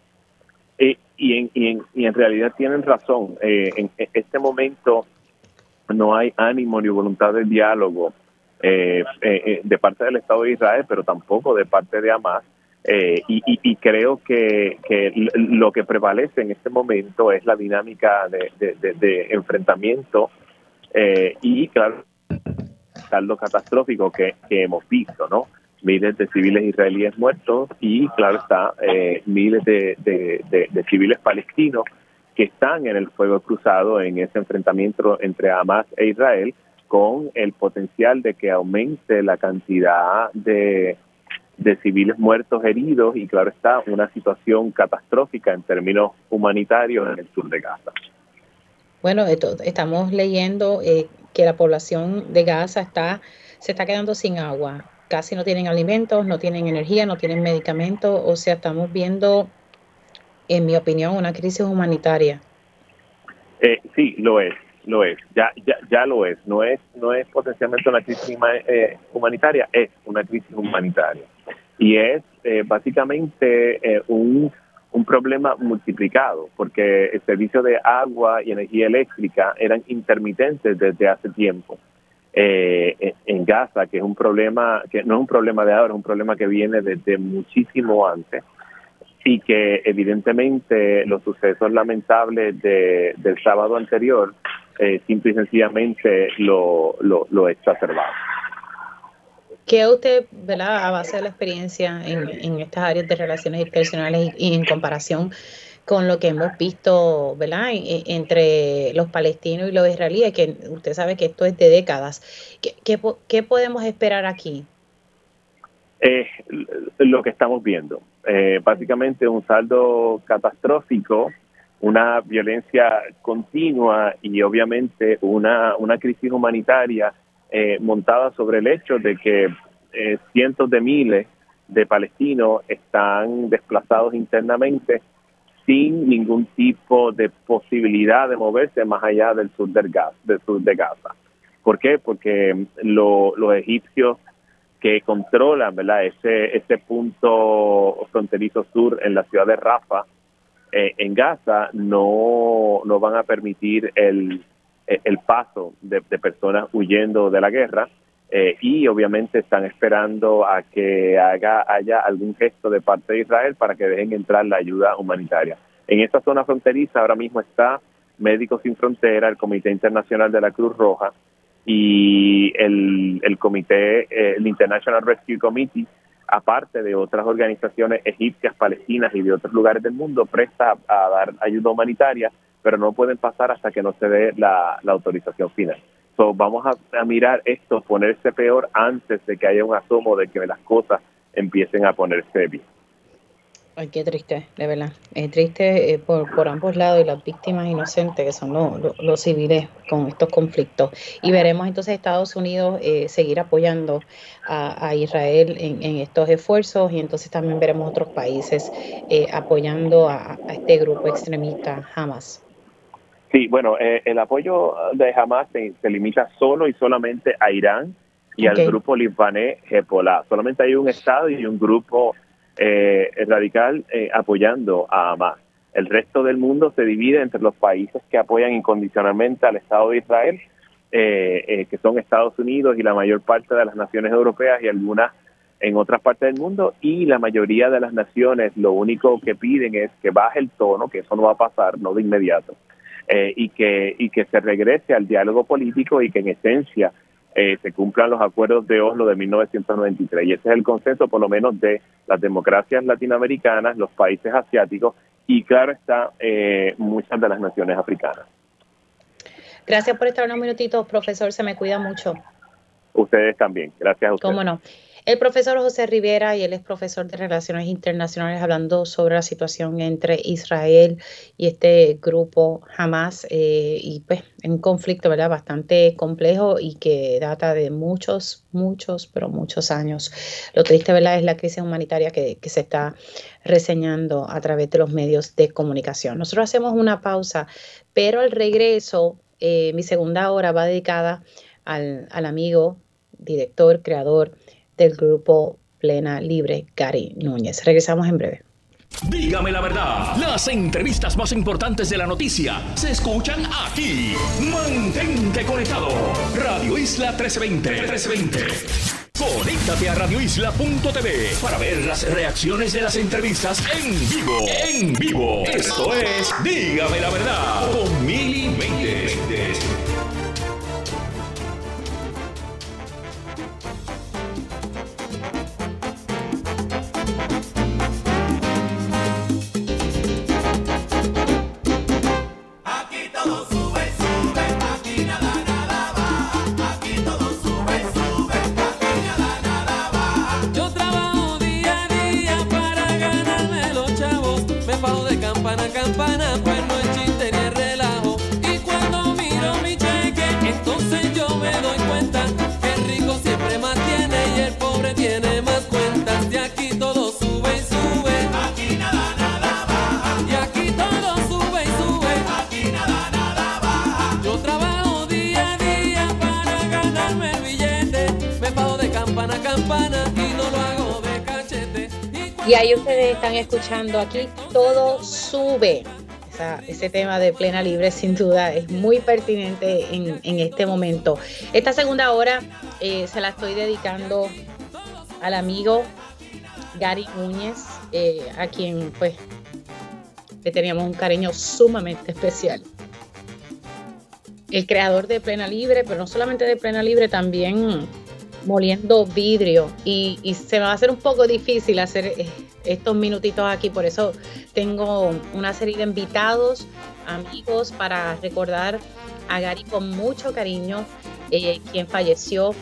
y, en, y, en, y, en, realidad tienen razón. Eh, en, este momento no hay ánimo ni voluntad de diálogo eh, eh, de parte del Estado de Israel, pero tampoco de parte de Hamas. y, creo que, lo que prevalece en este momento es la dinámica de, enfrentamiento y, claro, saldo catastrófico que, hemos visto, ¿no? Miles de civiles israelíes muertos y, claro está, miles de civiles palestinos que están en el fuego cruzado en ese enfrentamiento entre Hamas e Israel con el potencial de que aumente la cantidad de, civiles muertos, heridos y claro está una situación catastrófica en términos humanitarios en el sur de Gaza. Bueno, estamos leyendo eh, que la población de Gaza está se está quedando sin agua, casi no tienen alimentos, no tienen energía, no tienen medicamentos, o sea, estamos viendo en mi opinión, una crisis humanitaria. Eh, sí, lo es, lo es, ya, ya, ya lo es. No es, no es potencialmente una crisis eh, humanitaria, es una crisis humanitaria. Y es eh, básicamente eh, un, un problema multiplicado, porque el servicio de agua y energía eléctrica eran intermitentes desde hace tiempo. en Gaza, que es un problema, que no es un problema de ahora, es un problema que viene desde muchísimo antes y que evidentemente los sucesos lamentables de, del sábado anterior eh, simple y sencillamente lo, lo, lo exacerbado. ¿Qué usted, ¿verdad? a base de la experiencia en, en estas áreas de relaciones internacionales y, en comparación con lo que hemos visto ¿verdad? entre los palestinos y los israelíes, que usted sabe que esto es de décadas, ¿qué, qué, qué podemos esperar aquí? Eh, lo que estamos viendo. Eh, básicamente un saldo catastrófico, una violencia continua y obviamente una, una crisis humanitaria eh, montada sobre el hecho de que eh, cientos de miles de palestinos están desplazados internamente sin ningún tipo de posibilidad de moverse más allá del sur del, del sur de Gaza. ¿Por qué? Porque los egipcios que controlan ¿verdad? Ese, ese punto fronterizo sur en la ciudad de Rafa, eh, en Gaza, no, no van a permitir el, el paso de, personas huyendo de la guerra eh, y obviamente están esperando a que haga, haya algún gesto de parte de Israel para que dejen entrar la ayuda humanitaria. En esta zona fronteriza ahora mismo está Médicos Sin Frontera, el Comité Internacional de la Cruz Roja, y el, el comité, eh, el International Rescue Committee, aparte de otras organizaciones egipcias, palestinas y de otros lugares del mundo, presta a, dar ayuda humanitaria, pero no pueden pasar hasta que no se dé la, autorización final. So, vamos a, a, mirar esto, ponerse peor antes de que haya un asomo de que las cosas empiecen a ponerse bien. Ay, qué triste, de verdad. Es triste eh, por, por, ambos lados y las víctimas inocentes que son los, civiles con estos conflictos. Y veremos entonces Estados Unidos eh, seguir apoyando a, Israel en, estos esfuerzos y entonces también veremos otros países eh, apoyando a, este grupo extremista Hamas. Sí, bueno, el apoyo de Hamas se, limita solo y solamente a Irán y al grupo libanés Hezbollah. Solamente hay un Estado y un grupo eh, radical eh, apoyando a Hamas. El resto del mundo se divide entre los países que apoyan incondicionalmente al Estado de Israel, eh, eh, que son Estados Unidos y la mayor parte de las naciones europeas y algunas en otras partes del mundo, y la mayoría de las naciones lo único que piden es que baje el tono, que eso no va a pasar, no de inmediato, y, que, y que se regrese al diálogo político y que en esencia eh, se cumplan los acuerdos de Oslo de 1993. Y ese es el consenso, por lo menos, de las democracias latinoamericanas, los países asiáticos y, claro está, eh, muchas de las naciones africanas. Gracias por estar unos minutitos, profesor. Se me cuida mucho. Ustedes también. Gracias a ustedes. Cómo no. El profesor José Rivera, y él es profesor de Relaciones Internacionales, hablando sobre la situación entre Israel y este grupo Hamas, eh, y pues un conflicto ¿verdad? bastante complejo y que data de muchos, muchos, pero muchos años. Lo triste ¿verdad? es la crisis humanitaria que, se está reseñando a través de los medios de comunicación. Nosotros hacemos una pausa, pero al regreso, eh, mi segunda hora va dedicada al, al amigo, director, creador, del grupo Plena Libre, Gary Núñez. Regresamos en breve. Dígame la verdad, las entrevistas más importantes de la noticia se escuchan aquí. Mantente conectado. Radio Isla 1320. 1320. Conéctate a radioisla.tv para ver las reacciones de las entrevistas en vivo. En vivo. Esto es Dígame la verdad con Mili Y ahí ustedes están escuchando aquí, todo sube. ese tema de plena libre sin duda es muy pertinente en, este momento. Esta segunda hora eh, se la estoy dedicando al amigo Gary Núñez, eh, a quien pues le teníamos un cariño sumamente especial. El creador de Plena Libre, pero no solamente de Plena Libre, también moliendo vidrio y, se me va a hacer un poco difícil hacer eh, estos minutitos aquí, por eso tengo una serie de invitados, amigos, para recordar a Gary con mucho cariño, eh, quien falleció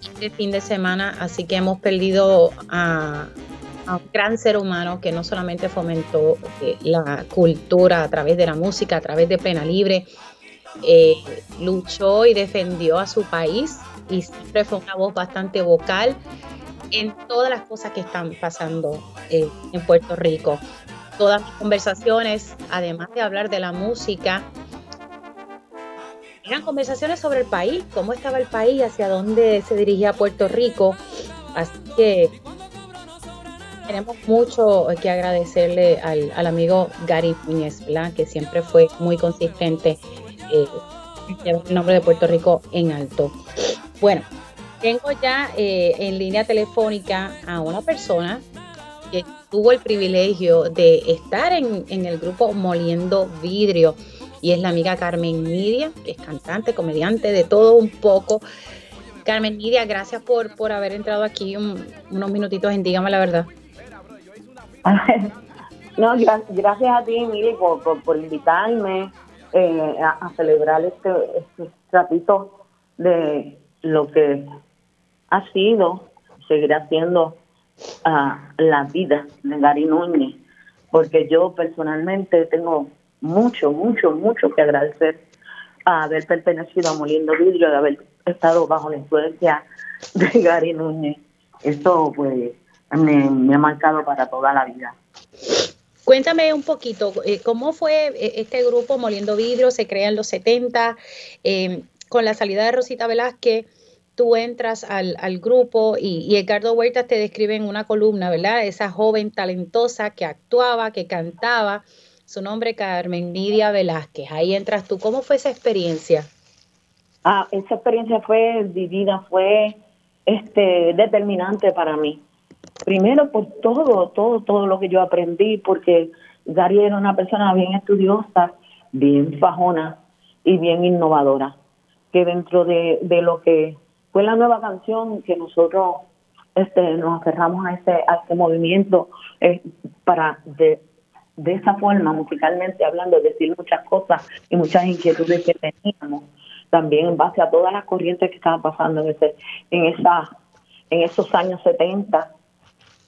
este fin de semana, así que hemos perdido a, un gran ser humano que no solamente fomentó eh, la cultura a través de la música, a través de Plena Libre, luchó y defendió a su país y siempre fue una voz bastante vocal en todas las cosas que están pasando eh, en Puerto Rico. Todas mis conversaciones, además de hablar de la música, eran conversaciones sobre el país, cómo estaba el país, hacia dónde se dirigía Puerto Rico. Así que tenemos mucho que agradecerle al, amigo Gary Núñez, que siempre fue muy consistente eh, el nombre de Puerto Rico en alto. Bueno, tengo ya eh, en línea telefónica a una persona que tuvo el privilegio de estar en, el grupo Moliendo Vidrio y es la amiga Carmen Nidia, que es cantante, comediante, de todo un poco. Carmen Nidia, gracias por, por haber entrado aquí unos minutitos en Dígame la Verdad. No, gracias a ti, Mili, por, invitarme eh, a, celebrar este, este ratito de lo que ha sido, seguirá siendo ah, la vida de Gary Núñez, porque yo personalmente tengo mucho, mucho, mucho que agradecer a haber pertenecido a Moliendo Vidrio, de haber estado bajo la influencia de Gary Núñez. Eso pues me, ha marcado para toda la vida. Cuéntame un poquito, eh, ¿cómo fue eh, este grupo Moliendo Vidrio? Se crea en los 70, eh, con la salida de Rosita Velázquez tú entras al, grupo y, Edgardo Huerta te describe en una columna, ¿verdad? Esa joven talentosa que actuaba, que cantaba, su nombre Carmen Nidia Velázquez. Ahí entras tú. ¿Cómo fue esa experiencia? Ah, esa experiencia fue divina, fue este determinante para mí. Primero por todo, todo, todo lo que yo aprendí, porque Gary era una persona bien estudiosa, bien fajona y bien innovadora, que dentro de, de lo que fue la nueva canción que nosotros este, nos aferramos a este, a este movimiento eh, para de, de esa forma, musicalmente hablando, decir muchas cosas y muchas inquietudes que teníamos, también en base a todas las corrientes que estaban pasando en, ese, en, esa, en esos años 70,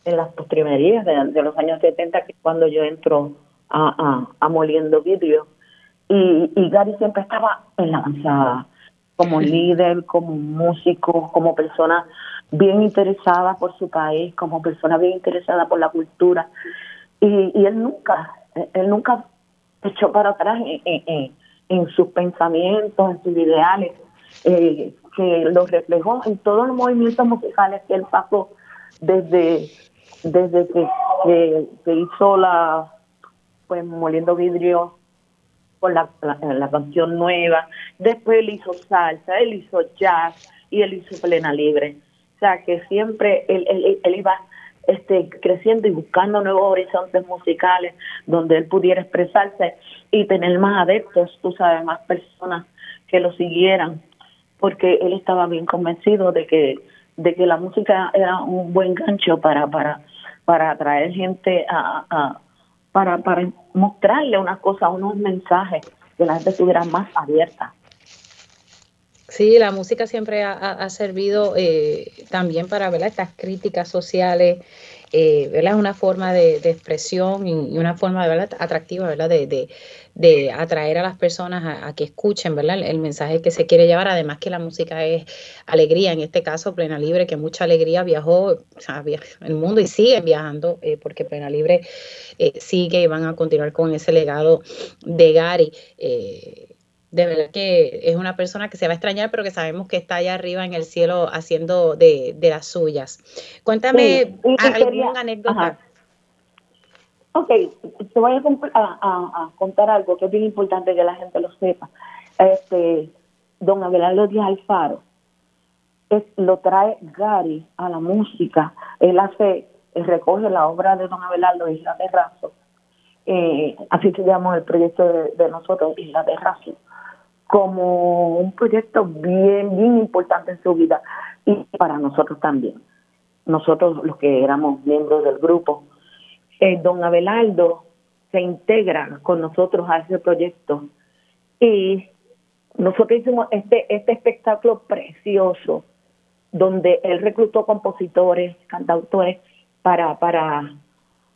en las postrimerías de, los años 70, que es cuando yo entro a, a, Moliendo Vidrio. Y, y Gary siempre estaba en la avanzada como líder, como músico, como persona bien interesada por su país, como persona bien interesada por la cultura. Y, y él nunca, él nunca echó para atrás en, en, sus pensamientos, en sus ideales, eh, que lo reflejó en todos los movimientos musicales que él pasó desde desde que, que, hizo la, pues moliendo vidrio con la, la, canción nueva, después él hizo salsa, él hizo jazz y él hizo plena libre. O sea que siempre él, él, él iba este, creciendo y buscando nuevos horizontes musicales donde él pudiera expresarse y tener más adeptos, tú sabes, más personas que lo siguieran, porque él estaba bien convencido de que de que la música era un buen gancho para para para atraer gente a, para para mostrarle unas cosas, unos mensajes que la gente estuviera más abierta. Sí, la música siempre ha, servido eh, también para ver estas críticas sociales, eh, Es una forma de, expresión y, una forma ¿verdad? atractiva ¿verdad? De, de, atraer a las personas a, que escuchen ¿verdad? El, mensaje que se quiere llevar. Además que la música es alegría, en este caso Plena Libre, que mucha alegría viajó el mundo y sigue viajando eh, porque Plena Libre eh, sigue y van a continuar con ese legado de Gary. De verdad que es una persona que se va a extrañar, pero que sabemos que está allá arriba en el cielo haciendo de, las suyas. Cuéntame alguna anécdota. Ok, te voy a, contar algo que es bien importante que la gente lo sepa. Este, don Abelardo Díaz Alfaro es, lo trae Gary a la música. Él hace, recoge la obra de don Abelardo Isla de Razo. Eh, así se llama el proyecto de, de nosotros, Isla de Razo como un proyecto bien, bien importante en su vida y para nosotros también. Nosotros, los que éramos miembros del grupo, eh, don Abelardo se integra con nosotros a ese proyecto y nosotros hicimos este, este espectáculo precioso donde él reclutó compositores, cantautores para, para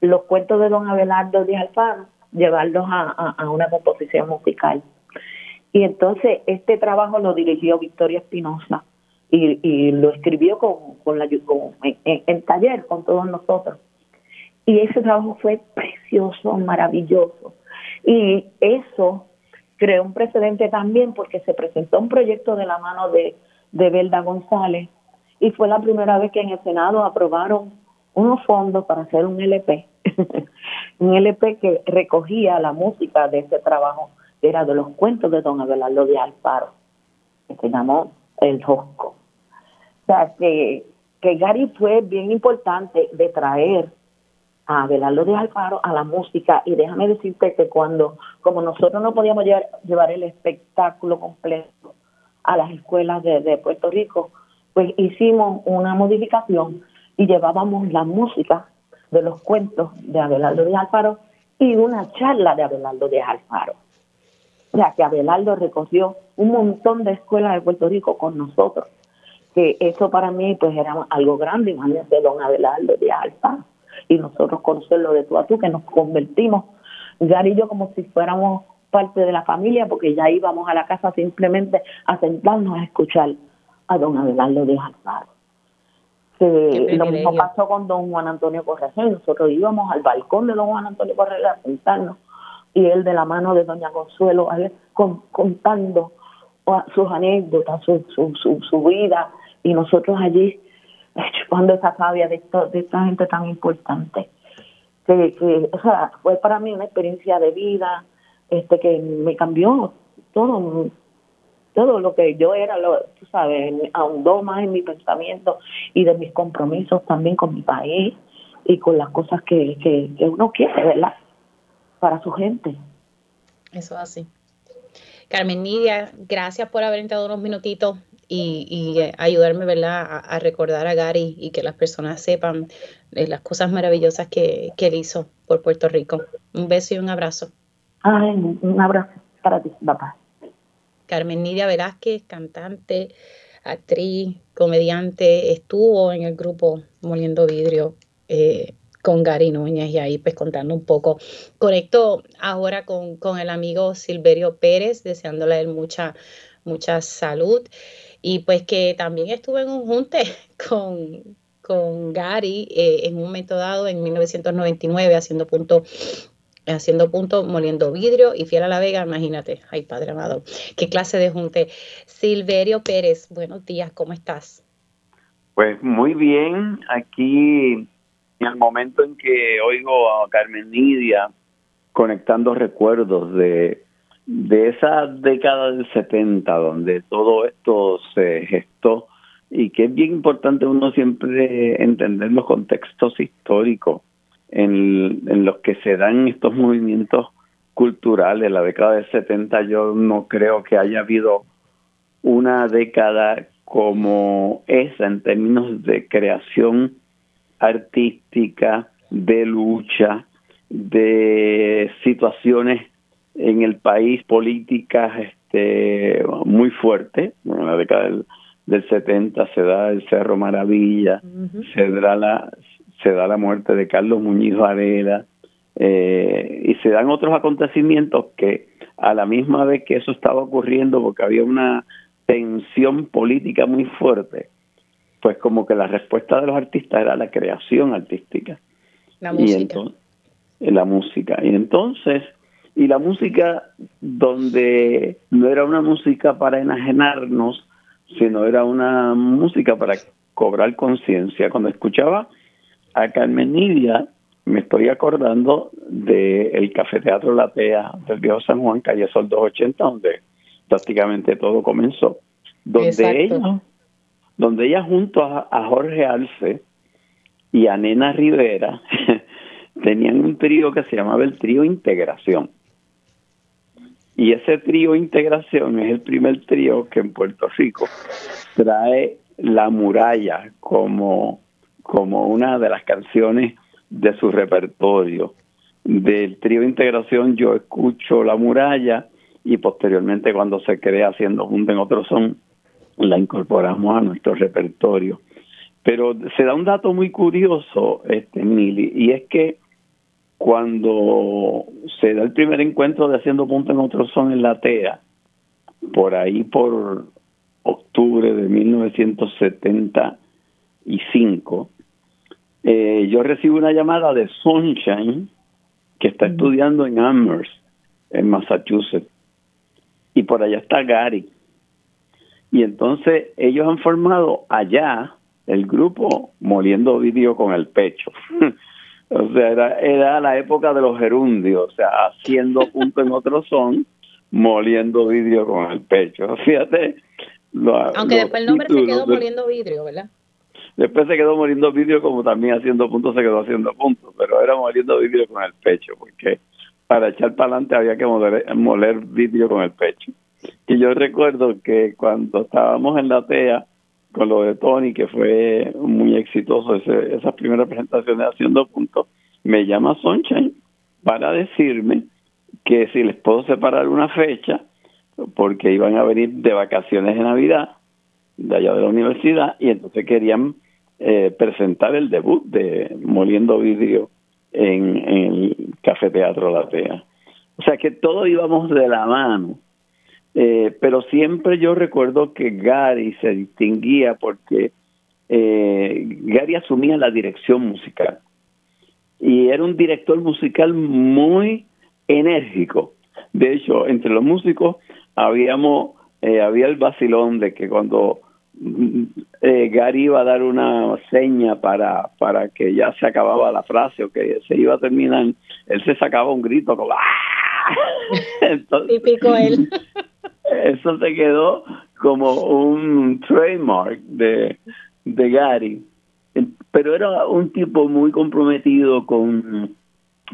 los cuentos de don Abelardo Díaz Alfaro, llevarlos a una composición musical. Y entonces este trabajo lo dirigió Victoria Espinosa y, lo escribió con, con la, en, taller con todos nosotros. Y ese trabajo fue precioso, maravilloso. Y eso creó un precedente también porque se presentó un proyecto de la mano de, de Belda González y fue la primera vez que en el Senado aprobaron unos fondos para hacer un LP, un LP que recogía la música de ese trabajo era de los cuentos de don Abelardo de Alfaro, que se llamó El Josco. O sea, que, que Gary fue bien importante de traer a Abelardo de Alfaro a la música y déjame decirte que cuando, como nosotros no podíamos llevar, llevar el espectáculo completo a las escuelas de, de Puerto Rico, pues hicimos una modificación y llevábamos la música de los cuentos de Abelardo de Alfaro y una charla de Abelardo de Alfaro. O sea, que Abelardo recogió un montón de escuelas de Puerto Rico con nosotros. Que eso para mí pues era algo grande, imagínate don Abelardo de Alfa y nosotros conocerlo de tú a tú, que nos convertimos, Gary y yo como si fuéramos parte de la familia, porque ya íbamos a la casa simplemente a sentarnos a escuchar a don Abelardo de. Que lo mismo pasó con don Juan Antonio Correa. Nosotros íbamos al balcón de don Juan Antonio Correa a sentarnos y él de la mano de doña Consuelo contando sus anécdotas, su, su, su, vida y nosotros allí chupando esa sabia de, de esta gente tan importante. Que, que, o sea, fue para mí una experiencia de vida este que me cambió todo todo lo que yo era, lo, tú sabes, ahondó más en mi pensamiento y de mis compromisos también con mi país y con las cosas que, que uno quiere, ¿verdad? Para su gente. Eso así. Carmen Nidia, gracias por haber entrado unos minutitos y, eh, ayudarme ¿verdad? A, recordar a Gary y que las personas sepan eh, las cosas maravillosas que, él hizo por Puerto Rico. Un beso y un abrazo. Ay, un abrazo para ti, papá. Carmen Nidia Velázquez, cantante, actriz, comediante, estuvo en el grupo Moliendo Vidrio. Eh, con Gary Núñez y ahí pues contando un poco. Conecto ahora con, el amigo Silverio Pérez, deseándole él mucha, mucha salud y pues que también estuve en un junte con, con Gary eh, en un momento dado en 1999 haciendo punto haciendo punto, moliendo vidrio y fiel a la vega, imagínate, ay padre amado, qué clase de junte. Silverio Pérez, buenos días, ¿cómo estás? Pues muy bien, aquí en el momento en que oigo a Carmen Nidia conectando recuerdos de, de esa década del 70, donde todo esto se gestó y que es bien importante uno siempre entender los contextos históricos en, en los que se dan estos movimientos culturales. La década del 70 yo no creo que haya habido una década como esa en términos de creación artística, de lucha, de situaciones en el país políticas este, muy fuertes. en la década del, 70 se da el Cerro Maravilla, se, da la, se da la muerte de Carlos Muñiz Varela, eh, y se dan otros acontecimientos que a la misma vez que eso estaba ocurriendo, porque había una tensión política muy fuerte, pues como que la respuesta de los artistas era la creación artística. La música. Y la música. Y entonces, y la música donde no era una música para enajenarnos, sino era una música para cobrar conciencia. Cuando escuchaba a Carmen Nidia, me estoy acordando del el Café Teatro Latea del Viejo San Juan, calle Sol 280, donde prácticamente todo comenzó. Donde ella, donde ella junto a, Jorge Alce y a Nena Rivera tenían un trío que se llamaba el trío Integración. Y ese trío Integración es el primer trío que en Puerto Rico trae La Muralla como, como una de las canciones de su repertorio. Del trío Integración yo escucho La Muralla y posteriormente cuando se crea haciendo junto en otro son, la incorporamos a nuestro repertorio. Pero se da un dato muy curioso, este Mili, y es que cuando se da el primer encuentro de Haciendo Punto en Otro Son en la TEA, por ahí por octubre de 1975, eh, yo recibo una llamada de Sunshine, que está estudiando en Amherst, en Massachusetts, y por allá está Gary. Y entonces ellos han formado allá el grupo Moliendo Vídeo con el Pecho. o sea, era, era la época de los gerundios, o sea, haciendo punto en otro son, moliendo vidrio con el pecho. Fíjate. Aunque después el nombre se quedó moliendo vidrio, ¿verdad? Después se quedó moliendo vidrio como también haciendo puntos se quedó haciendo puntos, pero era moliendo vidrio con el pecho, porque para echar para adelante había que moler, moler vidrio con el pecho. Y yo recuerdo que cuando estábamos en la TEA con lo de Tony, que fue muy exitoso ese, esas primeras presentaciones haciendo puntos, me llama Sunshine para decirme que si les puedo separar una fecha, porque iban a venir de vacaciones de Navidad, de allá de la universidad, y entonces querían eh, presentar el debut de Moliendo Vidrio en, el Café Teatro Latea. O sea que todos íbamos de la mano. Eh, pero siempre yo recuerdo que Gary se distinguía porque eh, Gary asumía la dirección musical y era un director musical muy enérgico. De hecho, entre los músicos habíamos eh, había el vacilón de que cuando eh, Gary iba a dar una seña para, para que ya se acababa la frase o que se iba a terminar, él se sacaba un grito como ¡Ah! Típico él. Eso se quedó como un trademark de, de Gary. Pero era un tipo muy comprometido con,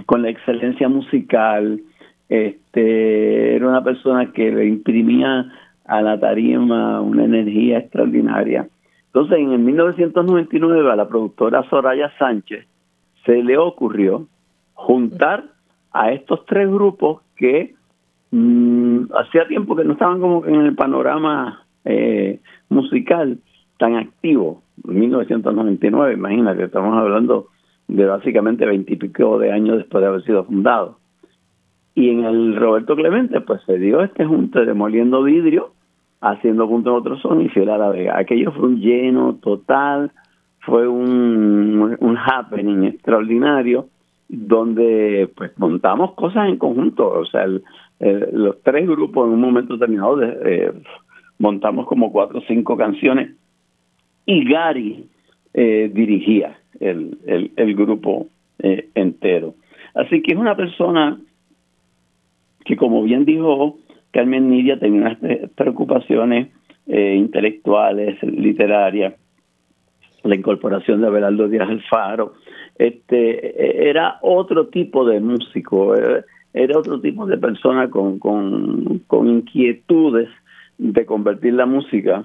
con la excelencia musical. Este, era una persona que le imprimía a la tarima una energía extraordinaria. Entonces, en el 1999 a la productora Soraya Sánchez se le ocurrió juntar a estos tres grupos que mm, hacía tiempo que no estaban como en el panorama eh, musical tan activo. En 1999, imagínate, estamos hablando de básicamente veintipico de años después de haber sido fundado. Y en el Roberto Clemente, pues se dio este junte demoliendo vidrio haciendo punto en otro son y Fiel a la Vega. Aquello fue un lleno total, fue un, un happening extraordinario donde pues montamos cosas en conjunto, o sea, los tres grupos en un momento determinado eh, montamos como cuatro o cinco canciones y Gary eh, dirigía. el, el, grupo eh, entero. Así que es una persona que, como bien dijo Carmen Nidia, tenía unas preocupaciones eh, intelectuales, literarias, la incorporación de Abelardo Díaz Alfaro, este, era otro tipo de músico, eh, era otro tipo de persona con, con, con inquietudes de convertir la música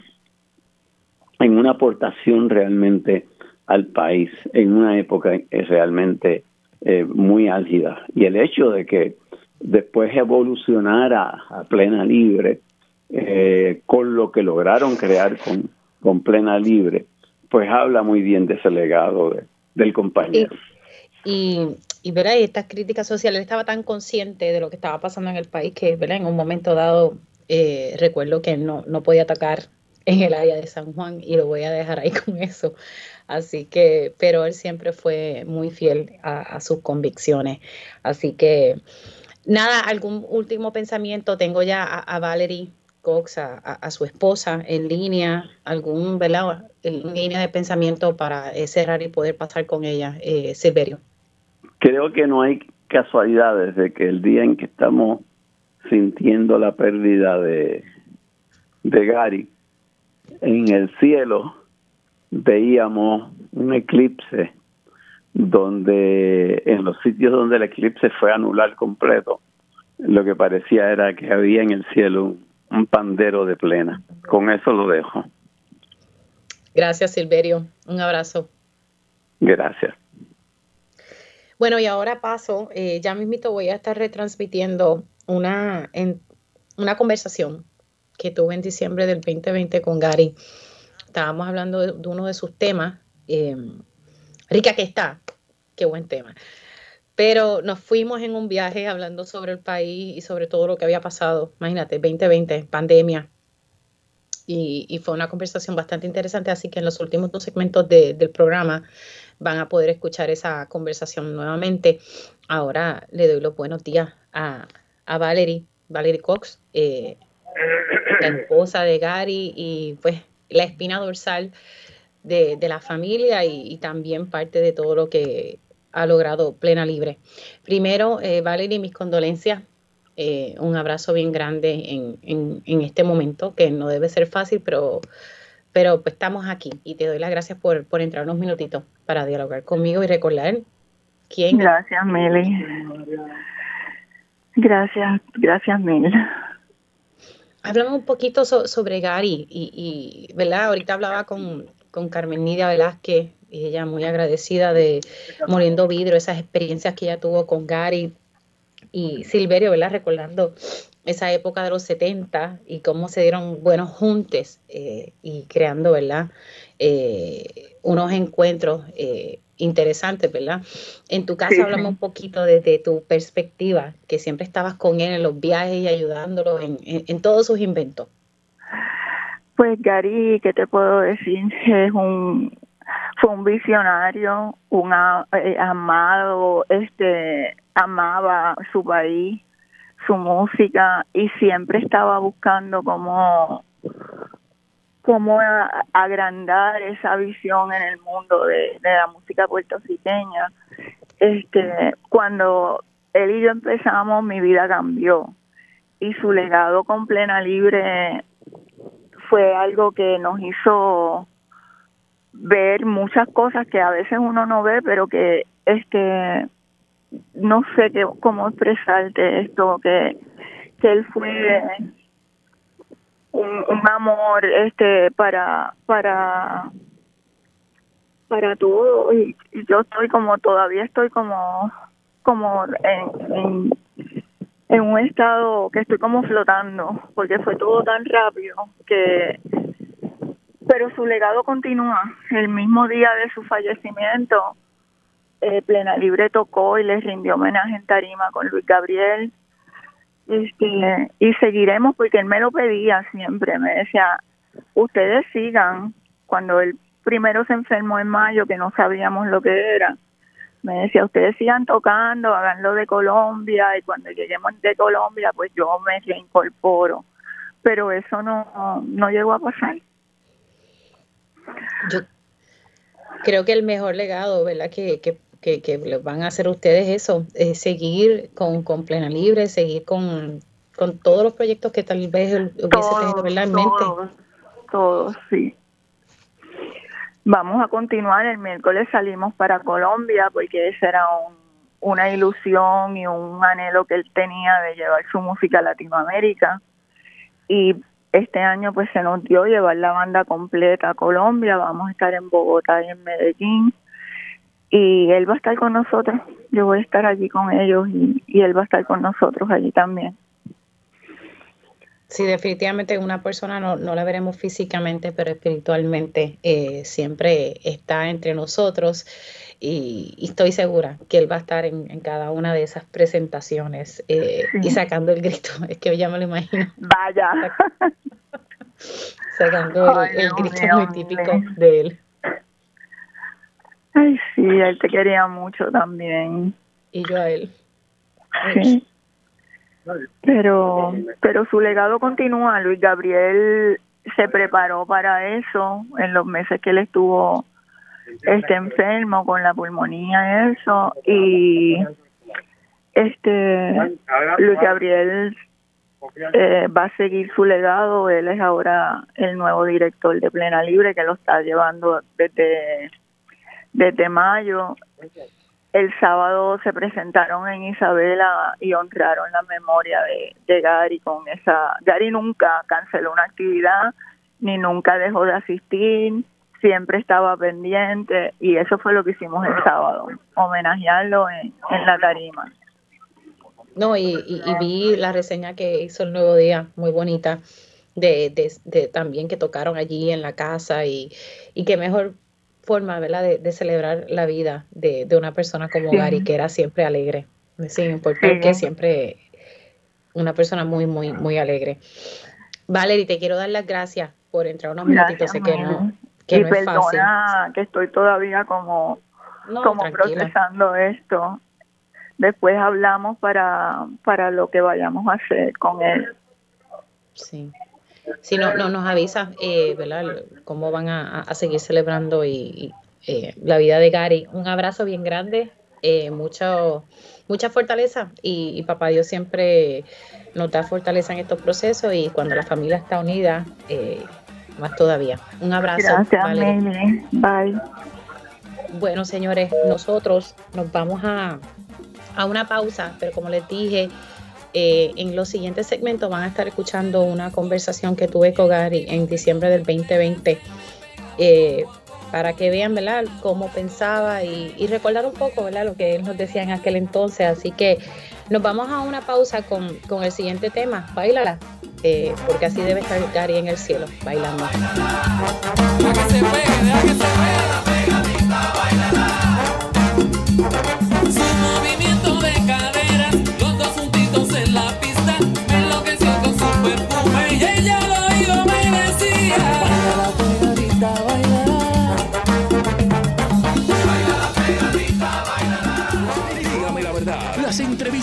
en una aportación realmente al país en una época realmente eh, muy álgida. Y el hecho de que después evolucionara a plena libre eh, con lo que lograron crear con, con plena libre, pues habla muy bien de ese legado del compañero. Y, y, ¿verdad? estas críticas sociales, estaba tan consciente de lo que estaba pasando en el país que ¿verdad? en un momento dado eh, recuerdo que no, no podía atacar en el área de San Juan y lo voy a dejar ahí con eso. Así que, pero él siempre fue muy fiel a, sus convicciones. Así que, nada, algún último pensamiento. Tengo ya a, Valerie Cox, a, su esposa, en línea, algún, ¿verdad? En línea de pensamiento para eh, cerrar y poder pasar con ella, eh, Silverio. Creo que no hay casualidades de que el día en que estamos sintiendo la pérdida de, de Gary, en el cielo veíamos un eclipse donde en los sitios donde el eclipse fue anular completo, lo que parecía era que había en el cielo un, pandero de plena. Con eso lo dejo. Gracias, Silverio. Un abrazo. Gracias. Bueno, y ahora paso, eh, ya mismito voy a estar retransmitiendo una, en, una conversación que tuve en diciembre del 2020 con Gary. Estábamos hablando de, uno de sus temas. Em, rica que está, qué buen tema. Pero nos fuimos en un viaje hablando sobre el país y sobre todo lo que había pasado. Imagínate, 2020, pandemia. Y, fue una conversación bastante interesante, así que en los últimos dos segmentos del programa van a poder escuchar esa conversación nuevamente. Ahora le doy los buenos días a, a Valerie, Valerie Cox, eh, la esposa de Gary y pues la espina dorsal de, la familia y, también parte de todo lo que ha logrado Plena Libre. Primero, eh, Valerie, mis condolencias. Eh, un abrazo bien grande en, este momento, que no debe ser fácil, pero, pero pues, estamos aquí y te doy las gracias por, por entrar unos minutitos para dialogar conmigo y recordar quién. Gracias, Meli. Gracias, gracias mil. Hablamos un poquito sobre Gary y, ¿verdad? Ahorita hablaba con, con Carmen Nidia Velázquez, y ella muy agradecida de Moliendo Vidrio, esas experiencias que ella tuvo con Gary y Silverio, ¿verdad? Recordando esa época de los 70 y cómo se dieron buenos juntes eh, y creando, ¿verdad? Eh, unos encuentros eh, interesante, ¿verdad? En tu caso hablamos un poquito desde tu perspectiva, que siempre estabas con él en los viajes y ayudándolo en, todos sus inventos. Pues Gary, ¿qué te puedo decir? Es un fue un visionario, un eh, amado, este amaba su país, su música y siempre estaba buscando cómo cómo agrandar esa visión en el mundo de, la música puertorriqueña. Este, cuando él y yo empezamos, mi vida cambió y su legado con Plena Libre fue algo que nos hizo ver muchas cosas que a veces uno no ve, pero que este no sé qué, cómo expresarte esto, que, que él fue un, amor este para para para todo. Y, yo estoy como todavía estoy como como en, en, un estado que estoy como flotando porque fue todo tan rápido que pero su legado continúa el mismo día de su fallecimiento eh, Plena Libre tocó y les rindió homenaje en tarima con Luis Gabriel este, y seguiremos porque él me lo pedía siempre, me decía, ustedes sigan, cuando él primero se enfermó en mayo, que no sabíamos lo que era, me decía, ustedes sigan tocando, haganlo de Colombia y cuando lleguemos de Colombia, pues yo me reincorporo. Pero eso no, no llegó a pasar. Yo, creo que el mejor legado, ¿verdad? Que, que, que, van a hacer ustedes eso, es seguir con, con Plena Libre, seguir con, con todos los proyectos que tal vez hubiese tenido en mente. Todos, todos, sí. Vamos a continuar, el miércoles salimos para Colombia porque esa era una ilusión y un anhelo que él tenía de llevar su música a Latinoamérica. Y este año pues se nos dio llevar la banda completa a Colombia, vamos a estar en Bogotá y en Medellín. Y él va a estar con nosotros, yo voy a estar allí con ellos y, él va a estar con nosotros allí también. Sí, definitivamente una persona no, no la veremos físicamente, pero espiritualmente eh, siempre está entre nosotros y, estoy segura que él va a estar en, cada una de esas presentaciones eh, y sacando el grito. Es que ya me lo imagino. Vaya. Sacando el, grito muy típico de él. Ay, sí, él te quería mucho también. Y yo a él. Sí. Pero, pero su legado continúa. Luis Gabriel se preparó para eso en los meses que él estuvo este enfermo con la pulmonía eso. Y este Luis Gabriel eh, va a seguir su legado. Él es ahora el nuevo director de Plena Libre que lo está llevando desde desde mayo el sábado se presentaron en Isabela y honraron la memoria de, Gary con esa Gary nunca canceló una actividad ni nunca dejó de asistir siempre estaba pendiente y eso fue lo que hicimos el sábado, homenajearlo en, la tarima. No, y, vi la reseña que hizo el Nuevo Día, muy bonita, de, de, también que tocaron allí en la casa y, y qué mejor forma, ¿verdad?, de, celebrar la vida de, una persona como Gary, que era siempre alegre, sin importar que siempre una persona muy, muy, muy alegre. Valerie, te quiero dar las gracias por entrar unos minutitos, sé que no, y perdona que estoy todavía como, como procesando esto. Después hablamos para, para lo que vayamos a hacer con él. Sí. Si no, no nos avisa, eh, ¿verdad? Cómo van a, seguir celebrando y, eh, la vida de Gary. Un abrazo bien grande, eh, mucho, mucha fortaleza y, y, papá Dios siempre nos da fortaleza en estos procesos y cuando la familia está unida, eh, más todavía. Un abrazo. Gracias, Bye. Bueno, señores, nosotros nos vamos a, a una pausa, pero como les dije, eh, en los siguientes segmentos van a estar escuchando una conversación que tuve con Gary en diciembre del 2020. Eh, para que vean ¿verdad? cómo pensaba y, recordar un poco ¿verdad? lo que él nos decía en aquel entonces. Así que nos vamos a una pausa con, con el siguiente tema. Bailala. Eh, porque así debe estar Gary en el cielo, bailando.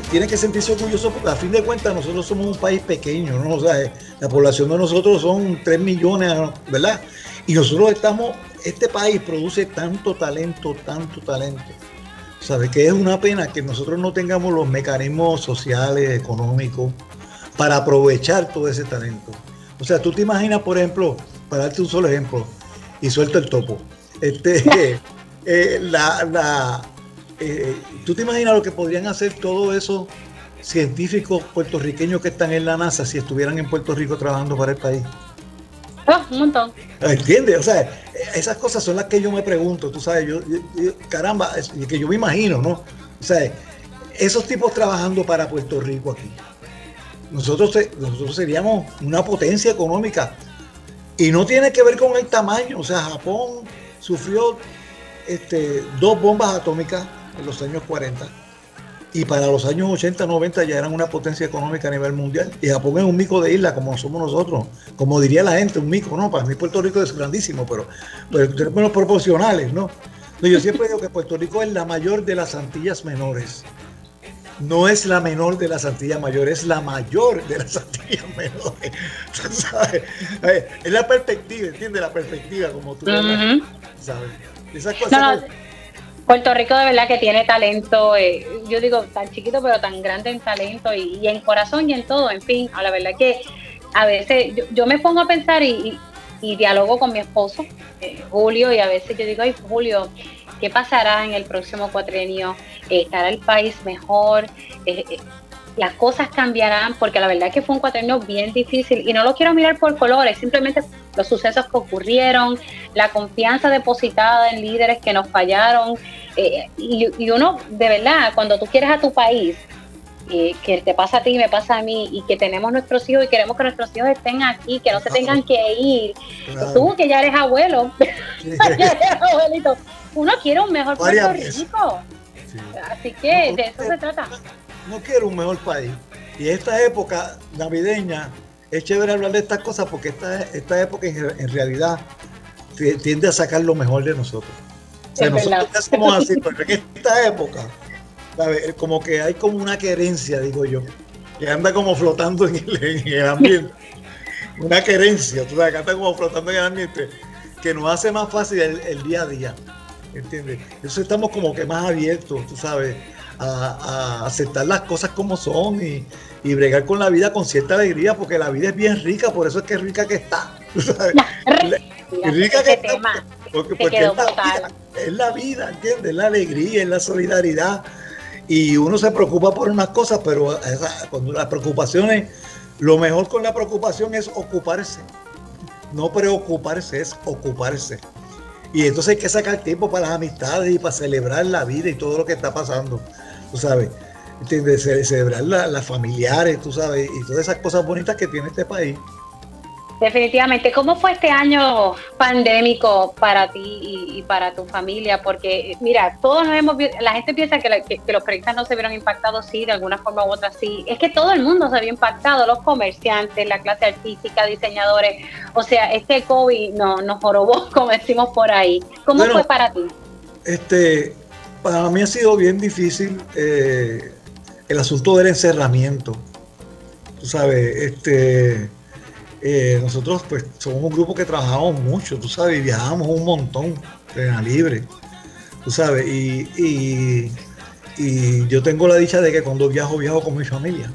Tiene que sentirse orgulloso porque a fin de cuentas nosotros somos un país pequeño, ¿no? O sea, la población de nosotros son 3 millones, ¿verdad? Y nosotros estamos, este país produce tanto talento, tanto talento. ¿Sabe? Que es una pena que nosotros no tengamos los mecanismos sociales, económicos, para aprovechar todo ese talento. O sea, tú te imaginas, por ejemplo, para darte un solo ejemplo, y suelto el topo, este, eh, la, eh, ¿tú te imaginas lo que podrían hacer todos esos científicos puertorriqueños que están en la NASA si estuvieran en Puerto Rico trabajando para el país? Oh, un montón. ¿Entiendes? O sea, esas cosas son las que yo me pregunto, tú sabes, yo, caramba, que yo me imagino, ¿no? O sea, esos tipos trabajando para Puerto Rico aquí. Nosotros, nosotros seríamos una potencia económica Y no tiene que ver con el tamaño, o sea, Japón sufrió este, dos bombas atómicas en los años 40 y para los años 80, 90 ya eran una potencia económica a nivel mundial. Y Japón es un mico de isla como somos nosotros, como diría la gente, un mico, ¿no? Para mí Puerto Rico es grandísimo, pero, pero en términos proporcionales, ¿no? Yo siempre digo que Puerto Rico es la mayor de las Antillas menores. No es la menor de las Antillas mayores, es la mayor de las Antillas menores. ¿Sabes? Es la perspectiva, ¿entiendes? La perspectiva, como tú ¿sabes? Esas cosas. Puerto Rico de verdad que tiene talento, eh, yo digo tan chiquito pero tan grande en talento y, en corazón y en todo, en fin, a la verdad que a veces yo, me pongo a pensar y, dialogo con mi esposo, eh, Julio, y a veces yo digo, ay Julio, ¿qué pasará en el próximo cuatrenio? ¿Estará el país mejor? Las cosas cambiarán porque la verdad que fue un cuatrenio bien difícil y no lo quiero mirar por colores, simplemente los sucesos que ocurrieron, la confianza depositada en líderes que nos fallaron eh, y, uno de verdad cuando tú quieres a tu país eh, que te pasa a ti, me pasa a mí, y que tenemos nuestros hijos y queremos que nuestros hijos estén aquí, que no se tengan que ir. Tú, que ya eres abuelo, ya eres abuelito, uno quiere un mejor Puerto Rico. Así que de eso se trata no quiero un mejor país. Y esta época navideña es chévere hablar de estas cosas porque esta, esta época en, realidad tiende a sacar lo mejor de nosotros. O sea, nosotros somos así, pero en esta época, como que hay como una querencia, digo yo, que anda como flotando en el, ambiente. una querencia, tú sabes, que anda como flotando en el ambiente, que nos hace más fácil el, el día a día. ¿Entiendes? Entonces estamos como que más abiertos, tú sabes, a, aceptar las cosas como son y, bregar con la vida con cierta alegría, porque la vida es bien rica, por eso es que es rica que está. rica que está. Porque, es, la vida, ¿entiendes? Es la alegría, es la solidaridad. Y uno se preocupa por unas cosas, pero cuando las preocupaciones, lo mejor con la preocupación es ocuparse. No preocuparse, es ocuparse. Y entonces hay que sacar tiempo para las amistades y para celebrar la vida y todo lo que está pasando tú sabes, de celebrar las familiares, tú sabes, y todas esas cosas bonitas que tiene este país. Definitivamente. ¿Cómo fue este año pandémico para ti y, para tu familia? Porque, mira, todos nos hemos la gente piensa que, los periodistas no se vieron impactados, sí, de alguna forma u otra, sí. Es que todo el mundo se había impactado, los comerciantes, la clase artística, diseñadores. O sea, este COVID no, nos jorobó, como decimos por ahí. ¿Cómo fue para ti? Este, para mí ha sido bien difícil eh, el asunto del encerramiento. Tú sabes, este, eh, nosotros pues somos un grupo que trabajamos mucho, tú sabes, y viajamos un montón, la libre, tú sabes, y, yo tengo la dicha de que cuando viajo, viajo con mi familia.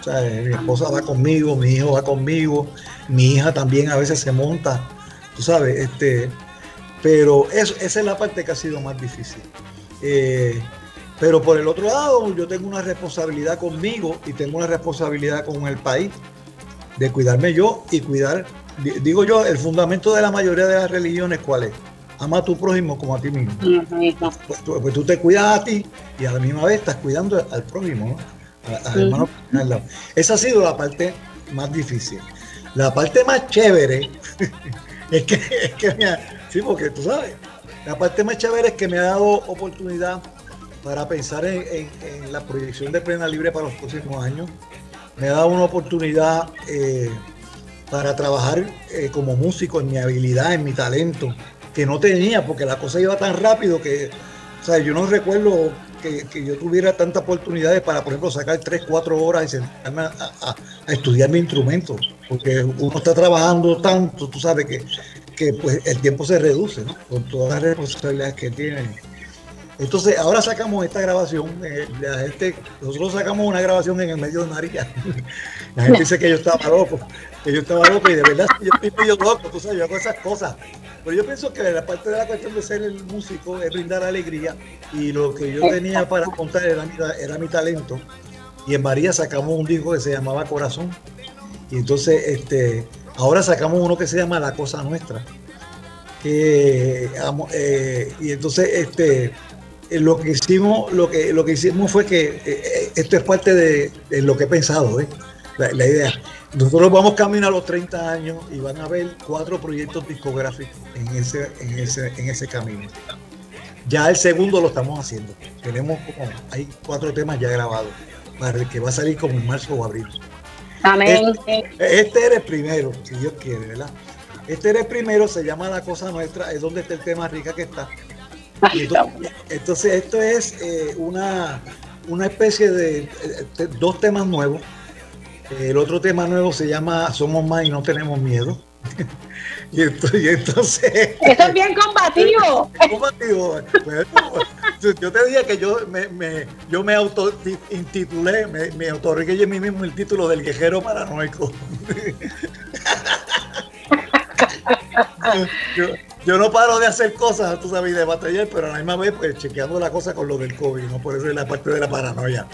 O sea, mi esposa va conmigo, mi hijo va conmigo, mi hija también a veces se monta, tú sabes, este, pero esa es la parte que ha sido más difícil. Eh, pero por el otro lado, yo tengo una responsabilidad conmigo y tengo una responsabilidad con el país de cuidarme yo y cuidar, digo yo, el fundamento de la mayoría de las religiones, ¿cuál es? Ama a tu prójimo como a ti mismo. Pues, pues, tú te cuidas a ti y a la misma vez estás cuidando al prójimo, ¿no? Esa ha sido la parte más difícil. La parte más chévere es que, es que sí, porque tú sabes, la parte más chévere es que me ha dado oportunidad para pensar en, la proyección de Plena Libre para los próximos años. Me ha dado una oportunidad eh, para trabajar eh, como músico en mi habilidad, en mi talento, que no tenía, porque la cosa iba tan rápido que, o yo no recuerdo que, yo tuviera tantas oportunidades para, por ejemplo, sacar 3, 4 horas y sentarme a, estudiar mi instrumento, porque uno está trabajando tanto, tú sabes que que pues el tiempo se reduce. Con todas las responsabilidades que tienen. Entonces, ahora sacamos esta grabación, eh, la gente, nosotros sacamos una grabación en el medio de María. La gente dice que yo estaba loco, que yo estaba loco y de verdad yo estoy medio loco, tú sabes, yo hago esas cosas. Pero yo pienso que la parte de la cuestión de ser el músico es brindar alegría y lo que yo tenía para contar era mi, era mi talento. Y en María sacamos un disco que se llamaba Corazón. Y entonces, este, Ahora sacamos uno que se llama La Cosa Nuestra. Eh, y entonces este lo que hicimos lo que lo que hicimos fue que eh, esto es parte de, lo que he pensado la, idea. Nosotros vamos camino a los 30 años y van a haber cuatro proyectos discográficos en ese, en ese, en ese camino. Ya el segundo lo estamos haciendo. Tenemos como, hay cuatro temas ya grabados, para el que va a salir como en marzo o abril. Amén. Este, este era el primero, si Dios quiere, ¿verdad? Este era el primero, se llama La Cosa Nuestra, es donde está el tema rica que está. Entonces, esto es eh, una, una especie de eh, dos temas nuevos. El otro tema nuevo se llama Somos más y no tenemos miedo. y, entonces, Eso es bien combativo. combativo. yo te dije que yo me, me yo me auto intitulé, me, me autorregué yo mí mismo el título del guerrero paranoico. yo, no paro de hacer cosas, tú sabes, de batallar, pero a la misma vez, pues chequeando la cosa con lo del COVID, ¿no? Por eso es la parte de la paranoia.